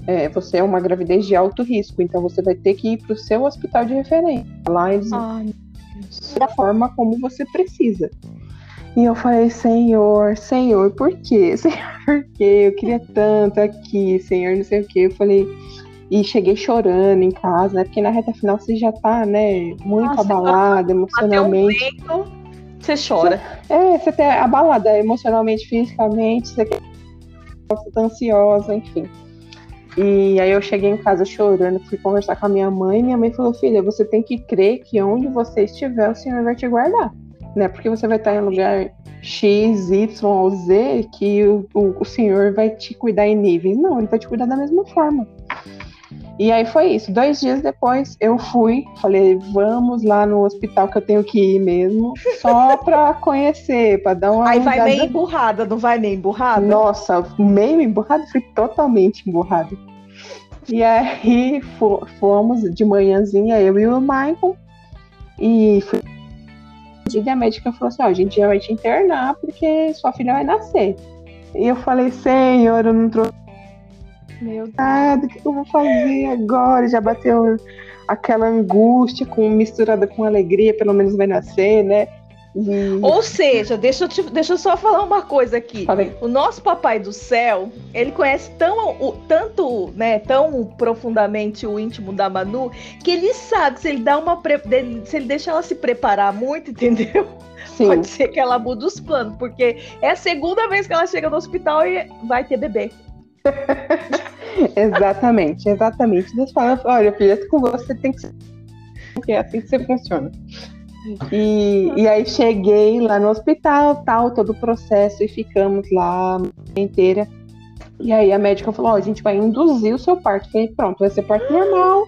é, você é uma gravidez de alto risco, então você vai ter que ir para o seu hospital de referência. Lá eles Ai, da forma como você precisa. E eu falei, Senhor, Senhor, por quê? Senhor, por quê? Eu queria tanto aqui, Senhor, não sei o quê. Eu falei, e cheguei chorando em casa, né? Porque na reta final você já tá, né, muito Nossa, abalada emocionalmente. Até um você chora. Você, é, você tá abalada emocionalmente, fisicamente, você tá ansiosa, enfim. E aí eu cheguei em casa chorando, fui conversar com a minha mãe, minha mãe falou, filha, você tem que crer que onde você estiver, o Senhor vai te guardar. Né? Porque você vai estar em lugar X, Y ou Z, que o, o, o Senhor vai te cuidar em níveis. Não, ele vai te cuidar da mesma forma. E aí foi isso. Dois dias depois eu fui, falei, vamos lá no hospital que eu tenho que ir mesmo, só pra conhecer, pra dar uma. Aí vai meio emburrada, não vai meio emburrada? Nossa, meio emburrada, fui totalmente emburrada. E aí fomos de manhãzinha, eu e o Michael, e fui. E a médica falou assim: ó, a gente já vai te internar porque sua filha vai nascer. E eu falei, senhor, eu não trouxe meu Deus, o que eu vou fazer agora? Já bateu aquela angústia com, misturada com alegria, pelo menos vai nascer, né? E... Ou seja, deixa eu, te, deixa eu só falar uma coisa aqui. Falei. O nosso papai do céu, ele conhece tão, o, tanto, né, tão profundamente o íntimo da Manu, que ele sabe se ele dá uma se ele deixa ela se preparar muito, entendeu? Sim. Pode ser que ela mude os planos, porque é a segunda vez que ela chega no hospital e vai ter bebê. exatamente, exatamente. Deus fala, olha, filha, com você tem que ser. Porque é assim que você funciona. E, e aí cheguei lá no hospital, tal, todo o processo, e ficamos lá inteira. E aí a médica falou, ó, oh, a gente vai induzir o seu parto. falei, pronto, vai ser parto normal.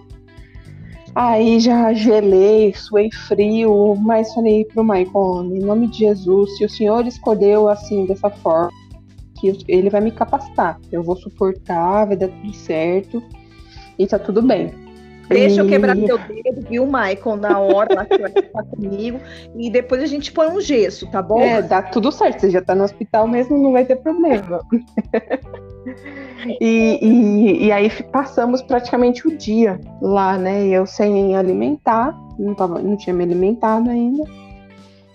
Aí já gelei, suei frio, mas falei pro Maicon, em nome de Jesus, se o senhor escolheu assim, dessa forma, que ele vai me capacitar. Eu vou suportar, vai dar tudo certo e tá tudo bem. Deixa e... eu quebrar teu dedo, viu, Michael, na hora lá que vai estar comigo. E depois a gente põe um gesso, tá bom? É, dá tudo certo. Você já tá no hospital mesmo, não vai ter problema. e, e, e, aí passamos praticamente o dia lá, né? Eu sem alimentar, não, tava, não tinha me alimentado ainda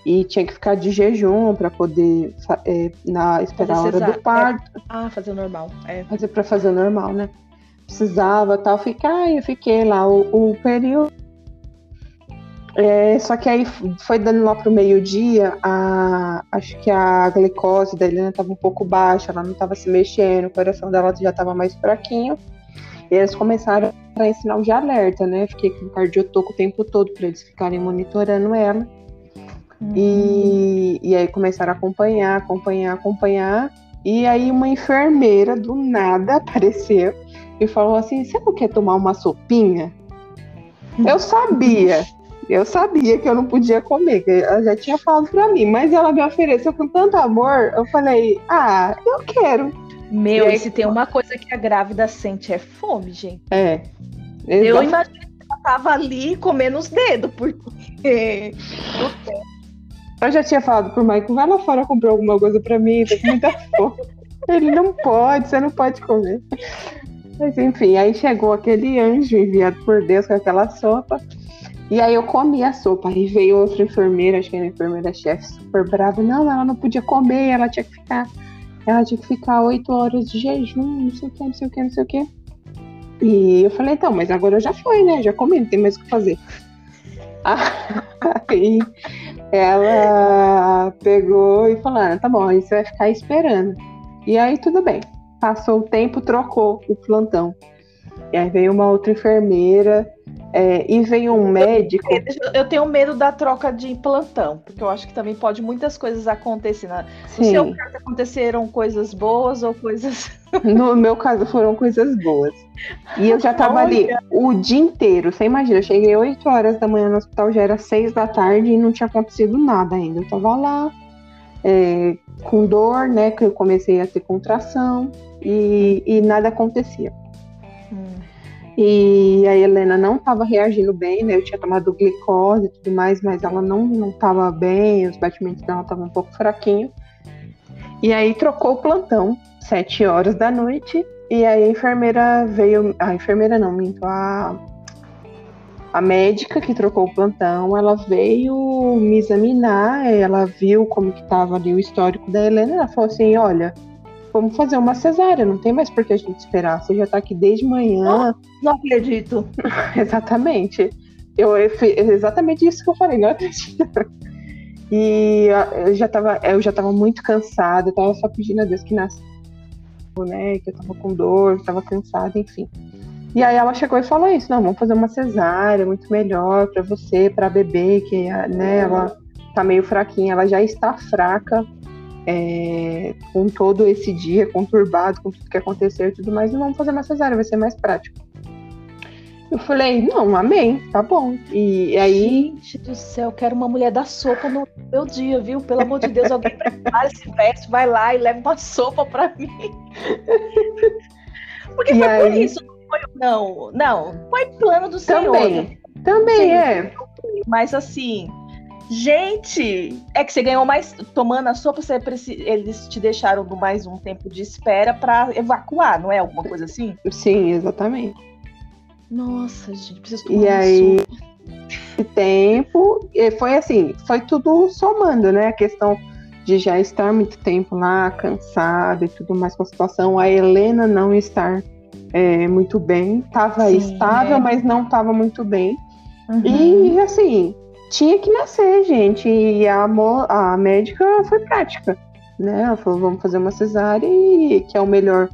e tinha que ficar de jejum para poder é, na, esperar a hora do parto. É, ah, fazer normal. É. Fazer para fazer normal, né? Precisava tal, ficar, eu fiquei lá o, o período. É, só que aí foi dando lá pro meio-dia, acho que a glicose da Helena estava um pouco baixa, ela não estava se mexendo, o coração dela já estava mais fraquinho. E eles começaram a ensinar o de alerta, né? Fiquei com o cardiotoco o tempo todo para eles ficarem monitorando ela. E, e aí começaram a acompanhar, acompanhar, acompanhar. E aí uma enfermeira do nada apareceu e falou assim: Você não quer tomar uma sopinha? Eu sabia, eu sabia que eu não podia comer, que ela já tinha falado pra mim, mas ela me ofereceu com tanto amor, eu falei, ah, eu quero. Meu, e aí, se tem uma coisa que a grávida sente é fome, gente. É. Eu imagino que ela tava ali comendo os dedos, porque eu já tinha falado pro Michael, vai lá fora comprar alguma coisa pra mim, tô com muita fome. Ele não pode, você não pode comer. Mas enfim, aí chegou aquele anjo enviado por Deus com aquela sopa. E aí eu comi a sopa. Aí veio outra enfermeira, acho que era a enfermeira-chefe, super brava. Não, ela não podia comer, ela tinha que ficar. Ela tinha que ficar oito horas de jejum, não sei o que, não sei o que, não sei o que. E eu falei, então, mas agora já foi, né? Já comi, não tem mais o que fazer. Aí ela pegou e falou: ah, tá bom, aí você vai ficar esperando. E aí tudo bem. Passou o tempo, trocou o plantão. E aí veio uma outra enfermeira é, e veio um médico. Eu tenho medo da troca de plantão, porque eu acho que também pode muitas coisas acontecer. Né? No seu caso, aconteceram coisas boas ou coisas. No meu caso, foram coisas boas. E eu já tava ali o dia inteiro. Você imagina, eu cheguei 8 horas da manhã no hospital, já era 6 da tarde e não tinha acontecido nada ainda. Eu tava lá é, com dor, né? Que eu comecei a ter contração e, e nada acontecia. E a Helena não estava reagindo bem, né? Eu tinha tomado glicose e tudo mais, mas ela não estava bem, os batimentos dela estavam um pouco fraquinhos. E aí trocou o plantão, sete horas da noite, e aí a enfermeira veio, a enfermeira não, minto, a a médica que trocou o plantão, ela veio me examinar, ela viu como que estava ali o histórico da Helena, ela falou assim, olha, vamos fazer uma cesárea, não tem mais por que a gente esperar, você já está aqui desde manhã. Não, acredito. exatamente. Eu, eu, exatamente isso que eu falei, não acredito. E eu já estava eu já tava muito cansada, eu tava só pedindo a Deus que nascesse, né, que eu tava com dor, tava cansada, enfim. E aí ela chegou e falou isso, não, vamos fazer uma cesárea, muito melhor para você, para bebê, que né, ela tá meio fraquinha, ela já está fraca é, com todo esse dia conturbado, com tudo que aconteceu e tudo mais, não vamos fazer uma cesárea, vai ser mais prático. Eu falei, não, amém, tá bom. E aí. Gente do céu, quero uma mulher da sopa no meu dia, viu? Pelo amor de Deus, alguém prepara esse veste, vai lá e leva uma sopa pra mim. Porque e foi aí... por isso, foi, não, não, foi plano do Senhor. Também, também é. Mas assim, gente, é que você ganhou mais tomando a sopa, você eles te deixaram mais um tempo de espera para evacuar, não é alguma coisa assim? Sim, exatamente. Nossa, gente, preciso tomar E aí, sopa. tempo, foi assim, foi tudo somando, né? A questão de já estar muito tempo lá, cansada e tudo mais com a situação, a Helena não estar é, muito bem, estava estável, é. mas não estava muito bem. Uhum. E assim, tinha que nascer, gente. E a, a médica foi prática, né? Ela falou: vamos fazer uma cesárea e que é o melhor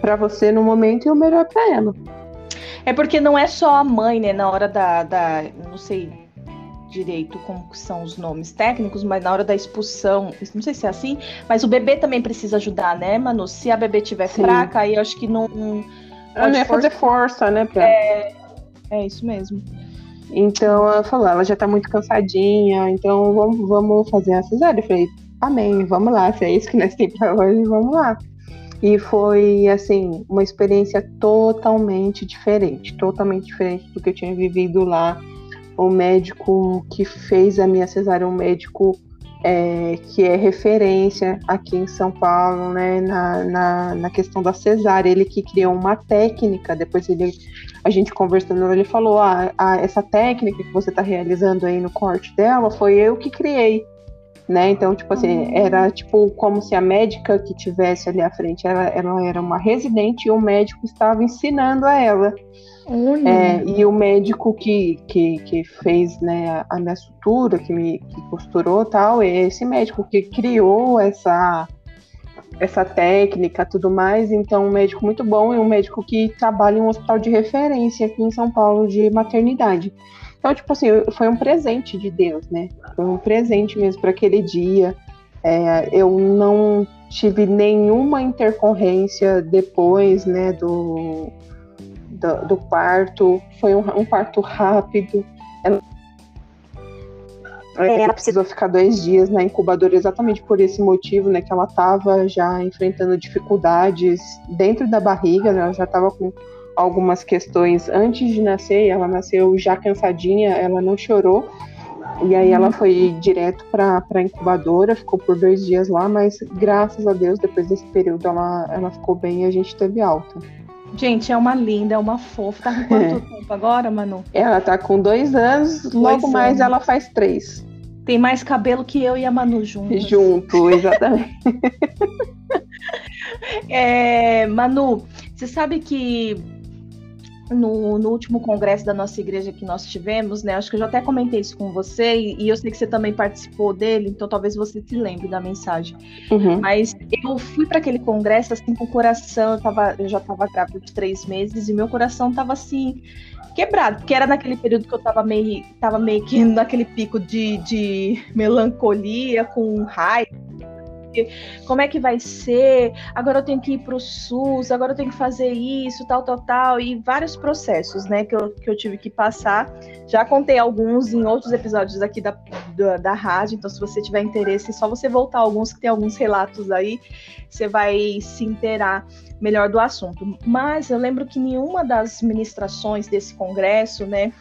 para você no momento e o melhor para ela. É porque não é só a mãe, né? Na hora da, da não sei direito como são os nomes técnicos, mas na hora da expulsão, não sei se é assim, mas o bebê também precisa ajudar, né, Manu? Se a bebê tiver Sim. fraca, aí eu acho que não ela não ia fazer força, né? Pra... É, é isso mesmo. Então ela falou, ela já tá muito cansadinha, então vamos, vamos fazer a cesárea. Eu falei, amém, vamos lá, se é isso que nós temos pra hoje, vamos lá. E foi, assim, uma experiência totalmente diferente, totalmente diferente do que eu tinha vivido lá. O médico que fez a minha cesárea, um médico é, que é referência aqui em São Paulo, né, na, na, na, questão da cesárea, ele que criou uma técnica, depois ele, a gente conversando, ele falou, ah, ah essa técnica que você está realizando aí no corte dela, foi eu que criei, né, então, tipo assim, uhum. era tipo como se a médica que tivesse ali à frente, ela, ela era uma residente e o médico estava ensinando a ela, é, e o médico que, que, que fez né, a minha sutura, que me que costurou tal, é esse médico que criou essa, essa técnica tudo mais. Então, um médico muito bom e um médico que trabalha em um hospital de referência aqui em São Paulo de maternidade. Então, tipo assim, foi um presente de Deus, né? Foi um presente mesmo para aquele dia. É, eu não tive nenhuma intercorrência depois, né, do, do, do parto, foi um, um parto rápido. Ela, ela precisou ficar dois dias na incubadora exatamente por esse motivo, né? Que ela estava já enfrentando dificuldades dentro da barriga, né, ela já estava com algumas questões antes de nascer, ela nasceu já cansadinha, ela não chorou. E aí ela foi direto para a incubadora, ficou por dois dias lá, mas graças a Deus, depois desse período, ela, ela ficou bem e a gente teve alta. Gente, é uma linda, é uma fofa. Tá com quanto tempo agora, Manu? Ela tá com dois anos, dois logo anos. mais ela faz três. Tem mais cabelo que eu e a Manu juntos. Junto, exatamente. é, Manu, você sabe que no, no, último congresso da nossa igreja que nós tivemos, né? Acho que eu já até comentei isso com você, e, e eu sei que você também participou dele, então talvez você se lembre da mensagem. Uhum. Mas eu fui para aquele congresso assim com o coração, eu, tava, eu já estava grávida de três meses, e meu coração estava assim, quebrado, porque era naquele período que eu estava meio, tava meio que naquele pico de, de melancolia, com raiva porque como é que vai ser? Agora eu tenho que ir para o SUS, agora eu tenho que fazer isso, tal, tal, tal, e vários processos, né, que eu, que eu tive que passar. Já contei alguns em outros episódios aqui da, da, da rádio, então se você tiver interesse, é só você voltar alguns, que tem alguns relatos aí, você vai se inteirar melhor do assunto. Mas eu lembro que nenhuma das ministrações desse congresso, né,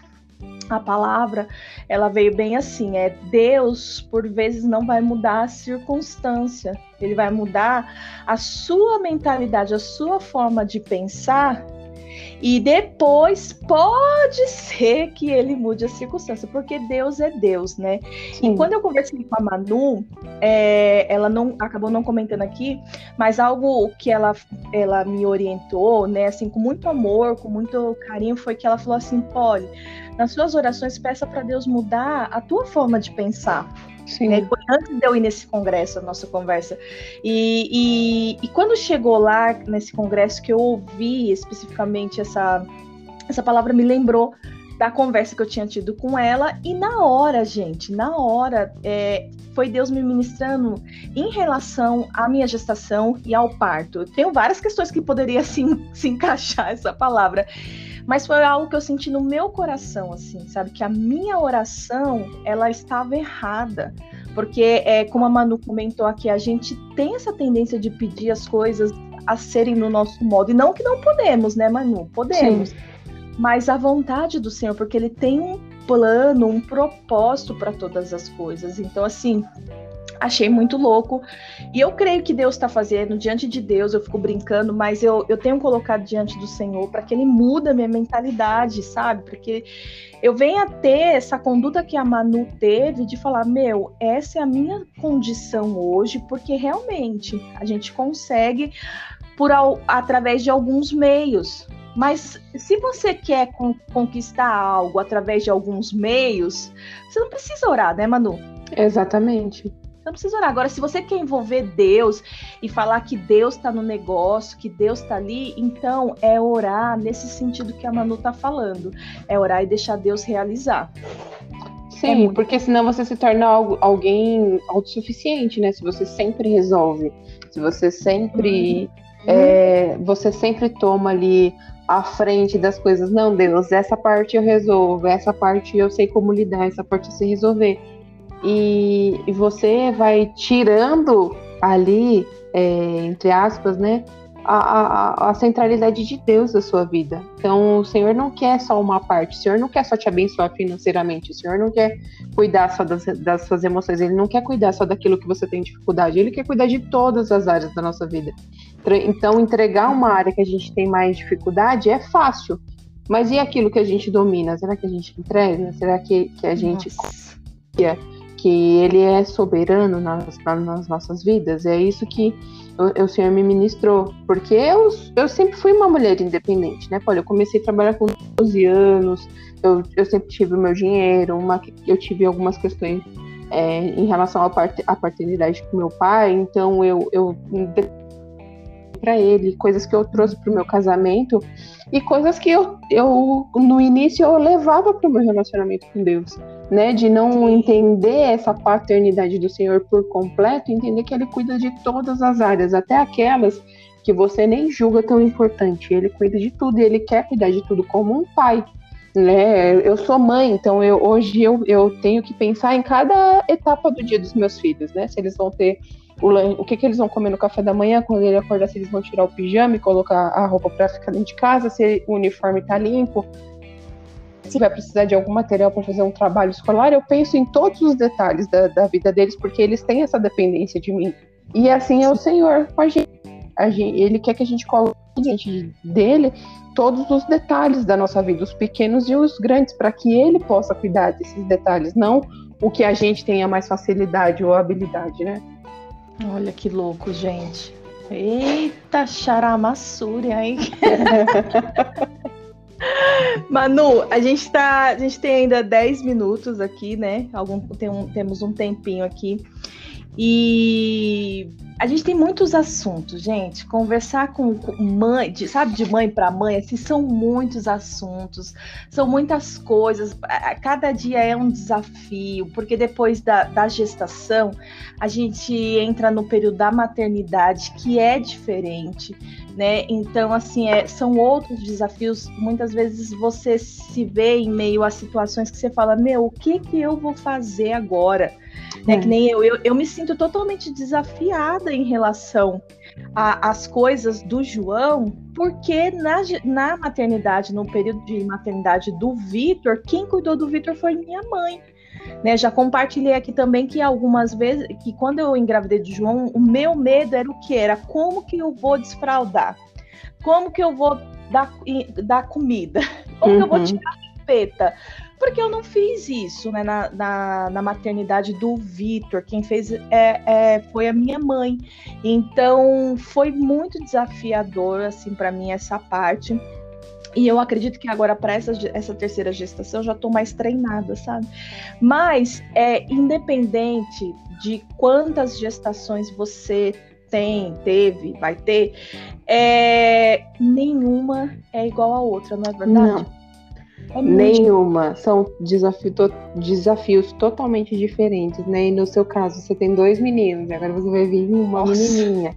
a palavra, ela veio bem assim, é Deus por vezes não vai mudar a circunstância, ele vai mudar a sua mentalidade, a sua forma de pensar e depois pode ser que ele mude a circunstância, porque Deus é Deus, né? Sim. E quando eu conversei com a Manu, é, ela não acabou não comentando aqui, mas algo que ela, ela me orientou, né, assim, com muito amor, com muito carinho, foi que ela falou assim, Polly, nas suas orações peça para Deus mudar a tua forma de pensar. Sim. Né? Foi antes de eu ir nesse congresso, a nossa conversa. E, e, e, quando chegou lá, nesse congresso, que eu ouvi especificamente essa, essa palavra, me lembrou da conversa que eu tinha tido com ela. E na hora, gente, na hora, é, foi Deus me ministrando em relação à minha gestação e ao parto. Eu tenho várias questões que poderia se, se encaixar essa palavra. Mas foi algo que eu senti no meu coração, assim, sabe? Que a minha oração, ela estava errada. Porque, é, como a Manu comentou aqui, a gente tem essa tendência de pedir as coisas a serem no nosso modo. E não que não podemos, né, Manu? Podemos. Sim. Mas a vontade do Senhor, porque Ele tem um plano, um propósito para todas as coisas. Então, assim, achei muito louco. E eu creio que Deus está fazendo diante de Deus, eu fico brincando, mas eu, eu tenho colocado diante do Senhor para que Ele muda minha mentalidade, sabe? Porque eu venha ter essa conduta que a Manu teve de falar: meu, essa é a minha condição hoje, porque realmente a gente consegue por através de alguns meios. Mas se você quer conquistar algo através de alguns meios, você não precisa orar, né, Manu? Exatamente não precisa orar. Agora, se você quer envolver Deus e falar que Deus está no negócio, que Deus está ali, então é orar nesse sentido que a Manu está falando. É orar e deixar Deus realizar. Sim, é porque senão você se torna alguém autossuficiente, né? Se você sempre resolve, se você sempre. Uhum. É, você sempre toma ali à frente das coisas. Não, Deus, essa parte eu resolvo, essa parte eu sei como lidar, essa parte eu sei resolver e, e você vai tirando ali, é, entre aspas, né, a, a, a, centralidade de Deus da sua vida. Então, o Senhor não quer só uma parte, o Senhor não quer só te abençoar financeiramente, o Senhor não quer cuidar só das, das suas emoções, Ele não quer cuidar só daquilo que você tem dificuldade, Ele quer cuidar de todas as áreas da nossa vida. Então, entregar uma área que a gente tem mais dificuldade é fácil, mas e aquilo que a gente domina? Será que a gente entrega? Será que, que a gente confia? Que ele é soberano nas, nas nossas vidas. É isso que o, o, Senhor me ministrou, porque eu, eu sempre fui uma mulher independente, né? Olha, eu comecei a trabalhar com 12 anos, eu, eu sempre tive o meu dinheiro, uma, eu tive algumas questões é, em relação à, part, paternidade com meu pai, então eu, eu para ele, coisas que eu trouxe para o meu casamento e coisas que eu, eu no início eu levava para o meu relacionamento com Deus né, de não entender essa paternidade do Senhor por completo, entender que Ele cuida de todas as áreas, até aquelas que você nem julga tão importante. Ele cuida de tudo e Ele quer cuidar de tudo como um pai. Né? Eu sou mãe, então eu, hoje eu, eu tenho que pensar em cada etapa do dia dos meus filhos, né? Se eles vão ter o, o que, que eles vão comer no café da manhã, quando ele acordar, se eles vão tirar o pijama e colocar a roupa para ficar dentro de casa, se o uniforme tá limpo, se vai precisar de algum material para fazer um trabalho escolar, eu penso em todos os detalhes da, da, vida deles, porque eles têm essa dependência de mim. E assim é o Senhor com a gente. A gente ele quer que a gente coloque diante dele todos os detalhes da nossa vida, os pequenos e os grandes, para que ele possa cuidar desses detalhes, não o que a gente tenha mais facilidade ou habilidade, né? Olha que louco, gente. Eita, charamassúria, hein? Manu, a gente tá. A gente tem ainda 10 minutos aqui, né? Algum, tem um, temos um tempinho aqui. E a gente tem muitos assuntos, gente. Conversar com, mãe, de, sabe, de mãe para mãe, assim, são muitos assuntos, são muitas coisas. Cada dia é um desafio, porque depois da, da gestação, a gente entra no período da maternidade, que é diferente, né? Então, assim, é, são outros desafios. Muitas vezes você se vê em meio a situações que você fala: Meu, o que, que eu vou fazer agora? Né? Que nem eu, eu, eu me sinto totalmente desafiada em relação às coisas do João, porque na, na maternidade, no período de maternidade do Vitor, quem cuidou do Vitor foi minha mãe. Né, já compartilhei aqui também que algumas vezes, que quando eu engravidei de João, o meu medo era o que? Era como que eu vou desfraldar? Como que eu vou dar, dar comida? Como uhum. que eu vou uhum. tirar a pipeta? Porque eu não fiz isso né, na, na, na maternidade do Vitor. Quem fez é, é, foi a minha mãe. Então foi muito desafiador assim para mim essa parte. E eu acredito que agora, para essa, essa terceira gestação, já estou mais treinada, sabe? Mas, é, independente de quantas gestações você tem, teve, vai ter, é, nenhuma é igual a outra, não é verdade? Não. É Nenhuma. São desafio to desafios totalmente diferentes, né? E no seu caso, você tem dois meninos, agora você vai vir uma Nossa. menininha,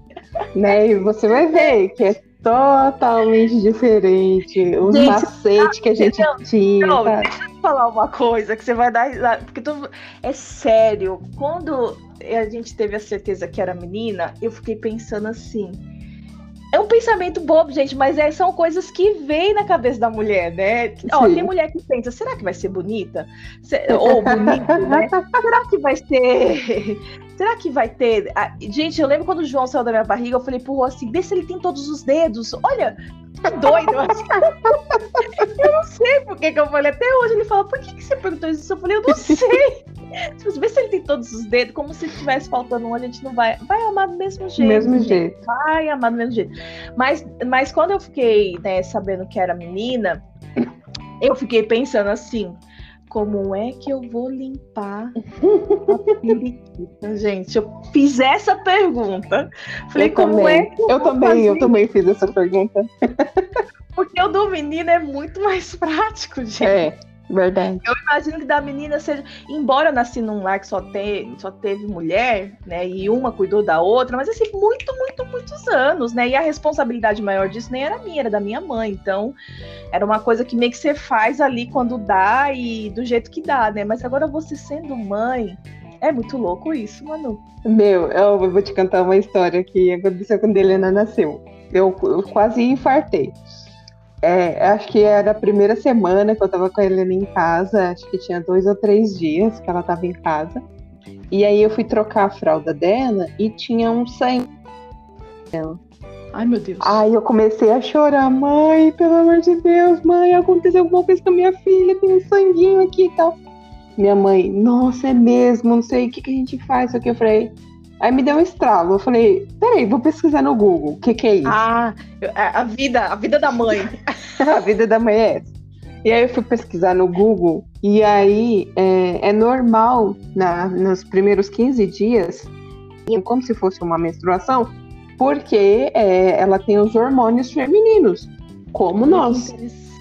né? E você vai ver que é totalmente diferente. Os gente, macetes que a gente não, tinha. Não, tá? deixa eu falar uma coisa que você vai dar. Porque tu, é sério. Quando a gente teve a certeza que era menina, eu fiquei pensando assim é um pensamento bobo, gente, mas é, são coisas que vêm na cabeça da mulher, né? Ó, tem mulher que pensa, será que vai ser bonita? Ou bonito, né? será que vai ser. Será que vai ter. Gente, eu lembro quando o João saiu da minha barriga, eu falei pro assim: vê se ele tem todos os dedos. Olha, tá doido. eu não sei por que, que eu falei. Até hoje ele fala: por que, que você perguntou isso? Eu falei: eu não sei. Vê se ele tem todos os dedos, como se tivesse faltando um, a gente não vai. Vai amar do mesmo jeito. Mesmo gente. jeito. Vai amar do mesmo jeito. Mas, mas quando eu fiquei né, sabendo que era menina, eu fiquei pensando assim. Como é que eu vou limpar a periquita, gente? Eu fiz essa pergunta. Falei, eu como também. é que eu, eu também, fazer? eu também fiz essa pergunta. Porque o do menino é muito mais prático, gente. É. Verdade. Eu imagino que da menina seja. Embora nasci num lar que só, te, só teve mulher, né? E uma cuidou da outra, mas assim, muito, muito, muitos anos, né? E a responsabilidade maior disso nem era minha, era da minha mãe. Então, era uma coisa que meio que você faz ali quando dá e do jeito que dá, né? Mas agora você sendo mãe. É muito louco isso, Manu. Meu, eu vou te contar uma história que aconteceu quando a Helena nasceu. Eu, eu quase infartei. É, acho que era a primeira semana que eu tava com a Helena em casa, acho que tinha dois ou três dias que ela tava em casa. E aí eu fui trocar a fralda dela e tinha um sangue dela. Ai, meu Deus. Aí eu comecei a chorar, mãe, pelo amor de Deus, mãe, aconteceu alguma coisa com a minha filha, tem um sanguinho aqui e tal. Minha mãe, nossa, é mesmo, não sei o que, que a gente faz. Só que eu falei, Aí me deu um estralo. Eu falei, peraí, vou pesquisar no Google. O que, que é isso? Ah, a vida, a vida da mãe. a vida da mãe é essa. E aí eu fui pesquisar no Google, e aí é, é normal na, nos primeiros 15 dias, como se fosse uma menstruação, porque é, ela tem os hormônios femininos, como nós.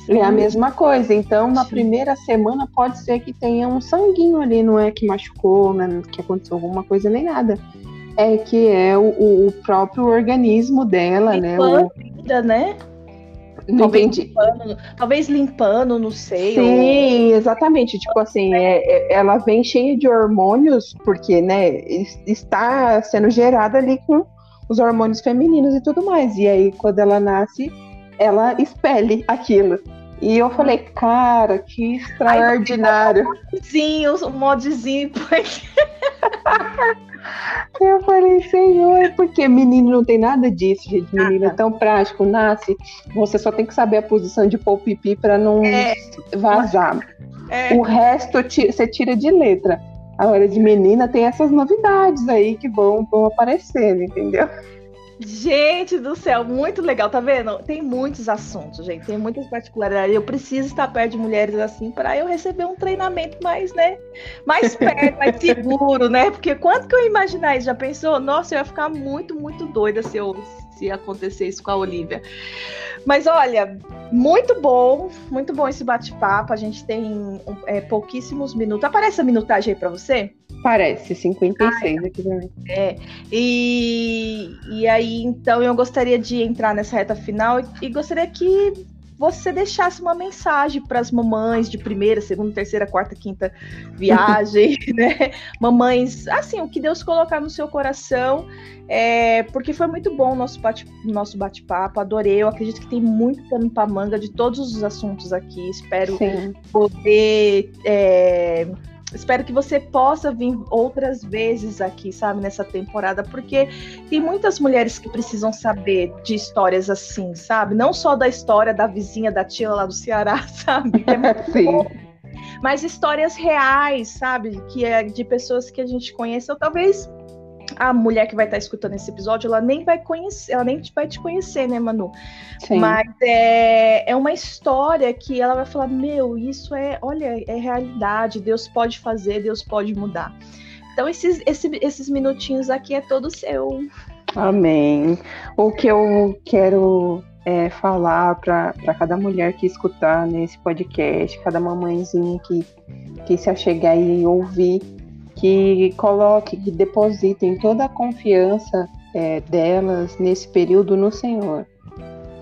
É a mesma coisa. Então, na primeira semana, pode ser que tenha um sanguinho ali, não é que machucou, né, que aconteceu alguma coisa nem nada é que é o, o próprio organismo dela, limpando né? O... Ainda, né? Não talvez entendi. Limpando, talvez limpando, não sei. Sim, ou... exatamente. Tipo assim, é, é, ela vem cheia de hormônios, porque, né, está sendo gerada ali com os hormônios femininos e tudo mais. E aí, quando ela nasce, ela expele aquilo. E eu falei, cara, que extraordinário. Aí, um modzinho, porque... Eu falei, senhor, porque menino não tem nada disso, gente. Menino é tão prático, nasce. Você só tem que saber a posição de pôr o pipi para não é. vazar. É. O resto você tira de letra. A hora de menina tem essas novidades aí que vão, vão aparecendo, entendeu? Gente do céu, muito legal, tá vendo? Tem muitos assuntos, gente, tem muitas particularidades. Eu preciso estar perto de mulheres assim para eu receber um treinamento mais, né, mais perto, mais seguro, né? Porque quanto que eu imaginar isso? Já pensou? Nossa, eu ia ficar muito, muito doida se eu se acontecer isso com a Olivia. Mas olha, muito bom, muito bom esse bate-papo. A gente tem é, pouquíssimos minutos. Aparece a minutagem aí para você? Parece, 56 ah, aqui também. É. E, e aí, então, eu gostaria de entrar nessa reta final e, e gostaria que você deixasse uma mensagem para as mamães de primeira, segunda, terceira, quarta, quinta viagem, né? Mamães, assim, o que Deus colocar no seu coração, é, porque foi muito bom o nosso bate-papo, nosso bate adorei. Eu acredito que tem muito pano para manga de todos os assuntos aqui. Espero Sim. poder. É, espero que você possa vir outras vezes aqui, sabe, nessa temporada, porque tem muitas mulheres que precisam saber de histórias assim, sabe? Não só da história da vizinha, da tia lá do Ceará, sabe? É Sim. Bom, mas histórias reais, sabe? Que é de pessoas que a gente conhece, ou talvez a mulher que vai estar escutando esse episódio, ela nem vai conhecer, ela nem vai te conhecer, né, Manu? Sim. Mas é, é uma história que ela vai falar: meu, isso é, olha, é realidade, Deus pode fazer, Deus pode mudar. Então, esses, esse, esses minutinhos aqui é todo seu. Amém. O que eu quero é, falar para cada mulher que escutar nesse podcast, cada mamãezinha que, que se achegar e ouvir que coloque, que depositem toda a confiança é, delas nesse período no Senhor.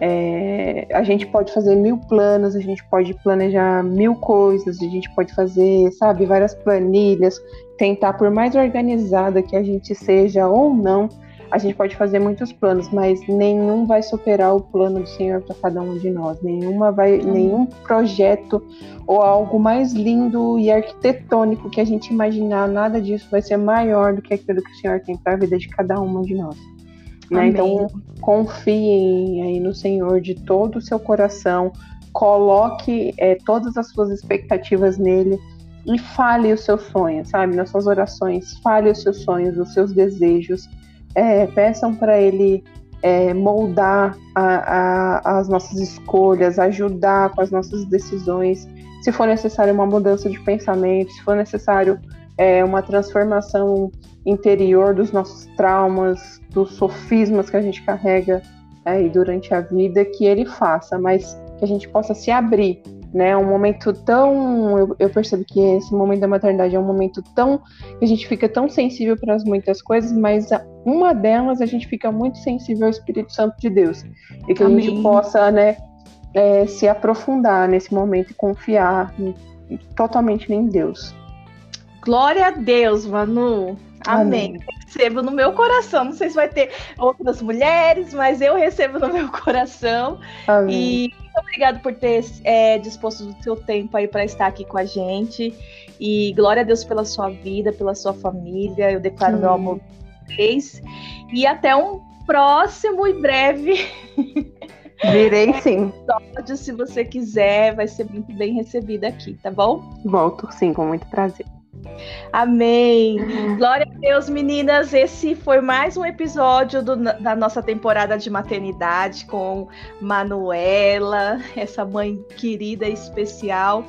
É, a gente pode fazer mil planos, a gente pode planejar mil coisas, a gente pode fazer, sabe, várias planilhas, tentar, por mais organizada que a gente seja ou não, a gente pode fazer muitos planos, mas nenhum vai superar o plano do Senhor para cada um de nós. Nenhuma vai, uhum. nenhum projeto ou algo mais lindo e arquitetônico que a gente imaginar, nada disso vai ser maior do que aquilo que o Senhor tem para a vida de cada uma de nós. Né? Então, confiem aí no Senhor de todo o seu coração, coloque é, todas as suas expectativas nele e fale os seus sonhos, sabe? Nas suas orações, fale os seus sonhos, os seus desejos é, peçam para ele é, moldar a, a, as nossas escolhas, ajudar com as nossas decisões. Se for necessário uma mudança de pensamento, se for necessário é, uma transformação interior dos nossos traumas, dos sofismas que a gente carrega aí durante a vida, que ele faça, mas que a gente possa se abrir né? Um momento tão. Eu, eu, percebo que esse momento da maternidade é um momento tão. que a gente fica tão sensível para muitas coisas, mas uma delas a gente fica muito sensível ao Espírito Santo de Deus. E que Amém. a gente possa, né, é, se aprofundar nesse momento e confiar totalmente em Deus. Glória a Deus, Manu. Amém. Amém. Recebo no meu coração. Não sei se vai ter outras mulheres, mas eu recebo no meu coração. Amém. E muito obrigado por ter é, disposto do seu tempo aí para estar aqui com a gente. E glória a Deus pela sua vida, pela sua família. Eu declaro Sim. meu amor por vocês. E até um próximo e breve. Virei sim. Se você quiser, vai ser muito bem recebida aqui, tá bom? Volto sim, com muito prazer. Amém. Uhum. Glória a Deus, meninas. Esse foi mais um episódio do, da nossa temporada de maternidade com Manuela, essa mãe querida e especial.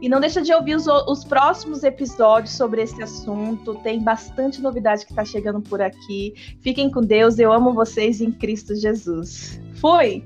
E não deixa de ouvir os, os próximos episódios sobre esse assunto. Tem bastante novidade que está chegando por aqui. Fiquem com Deus. Eu amo vocês em Cristo Jesus. Fui!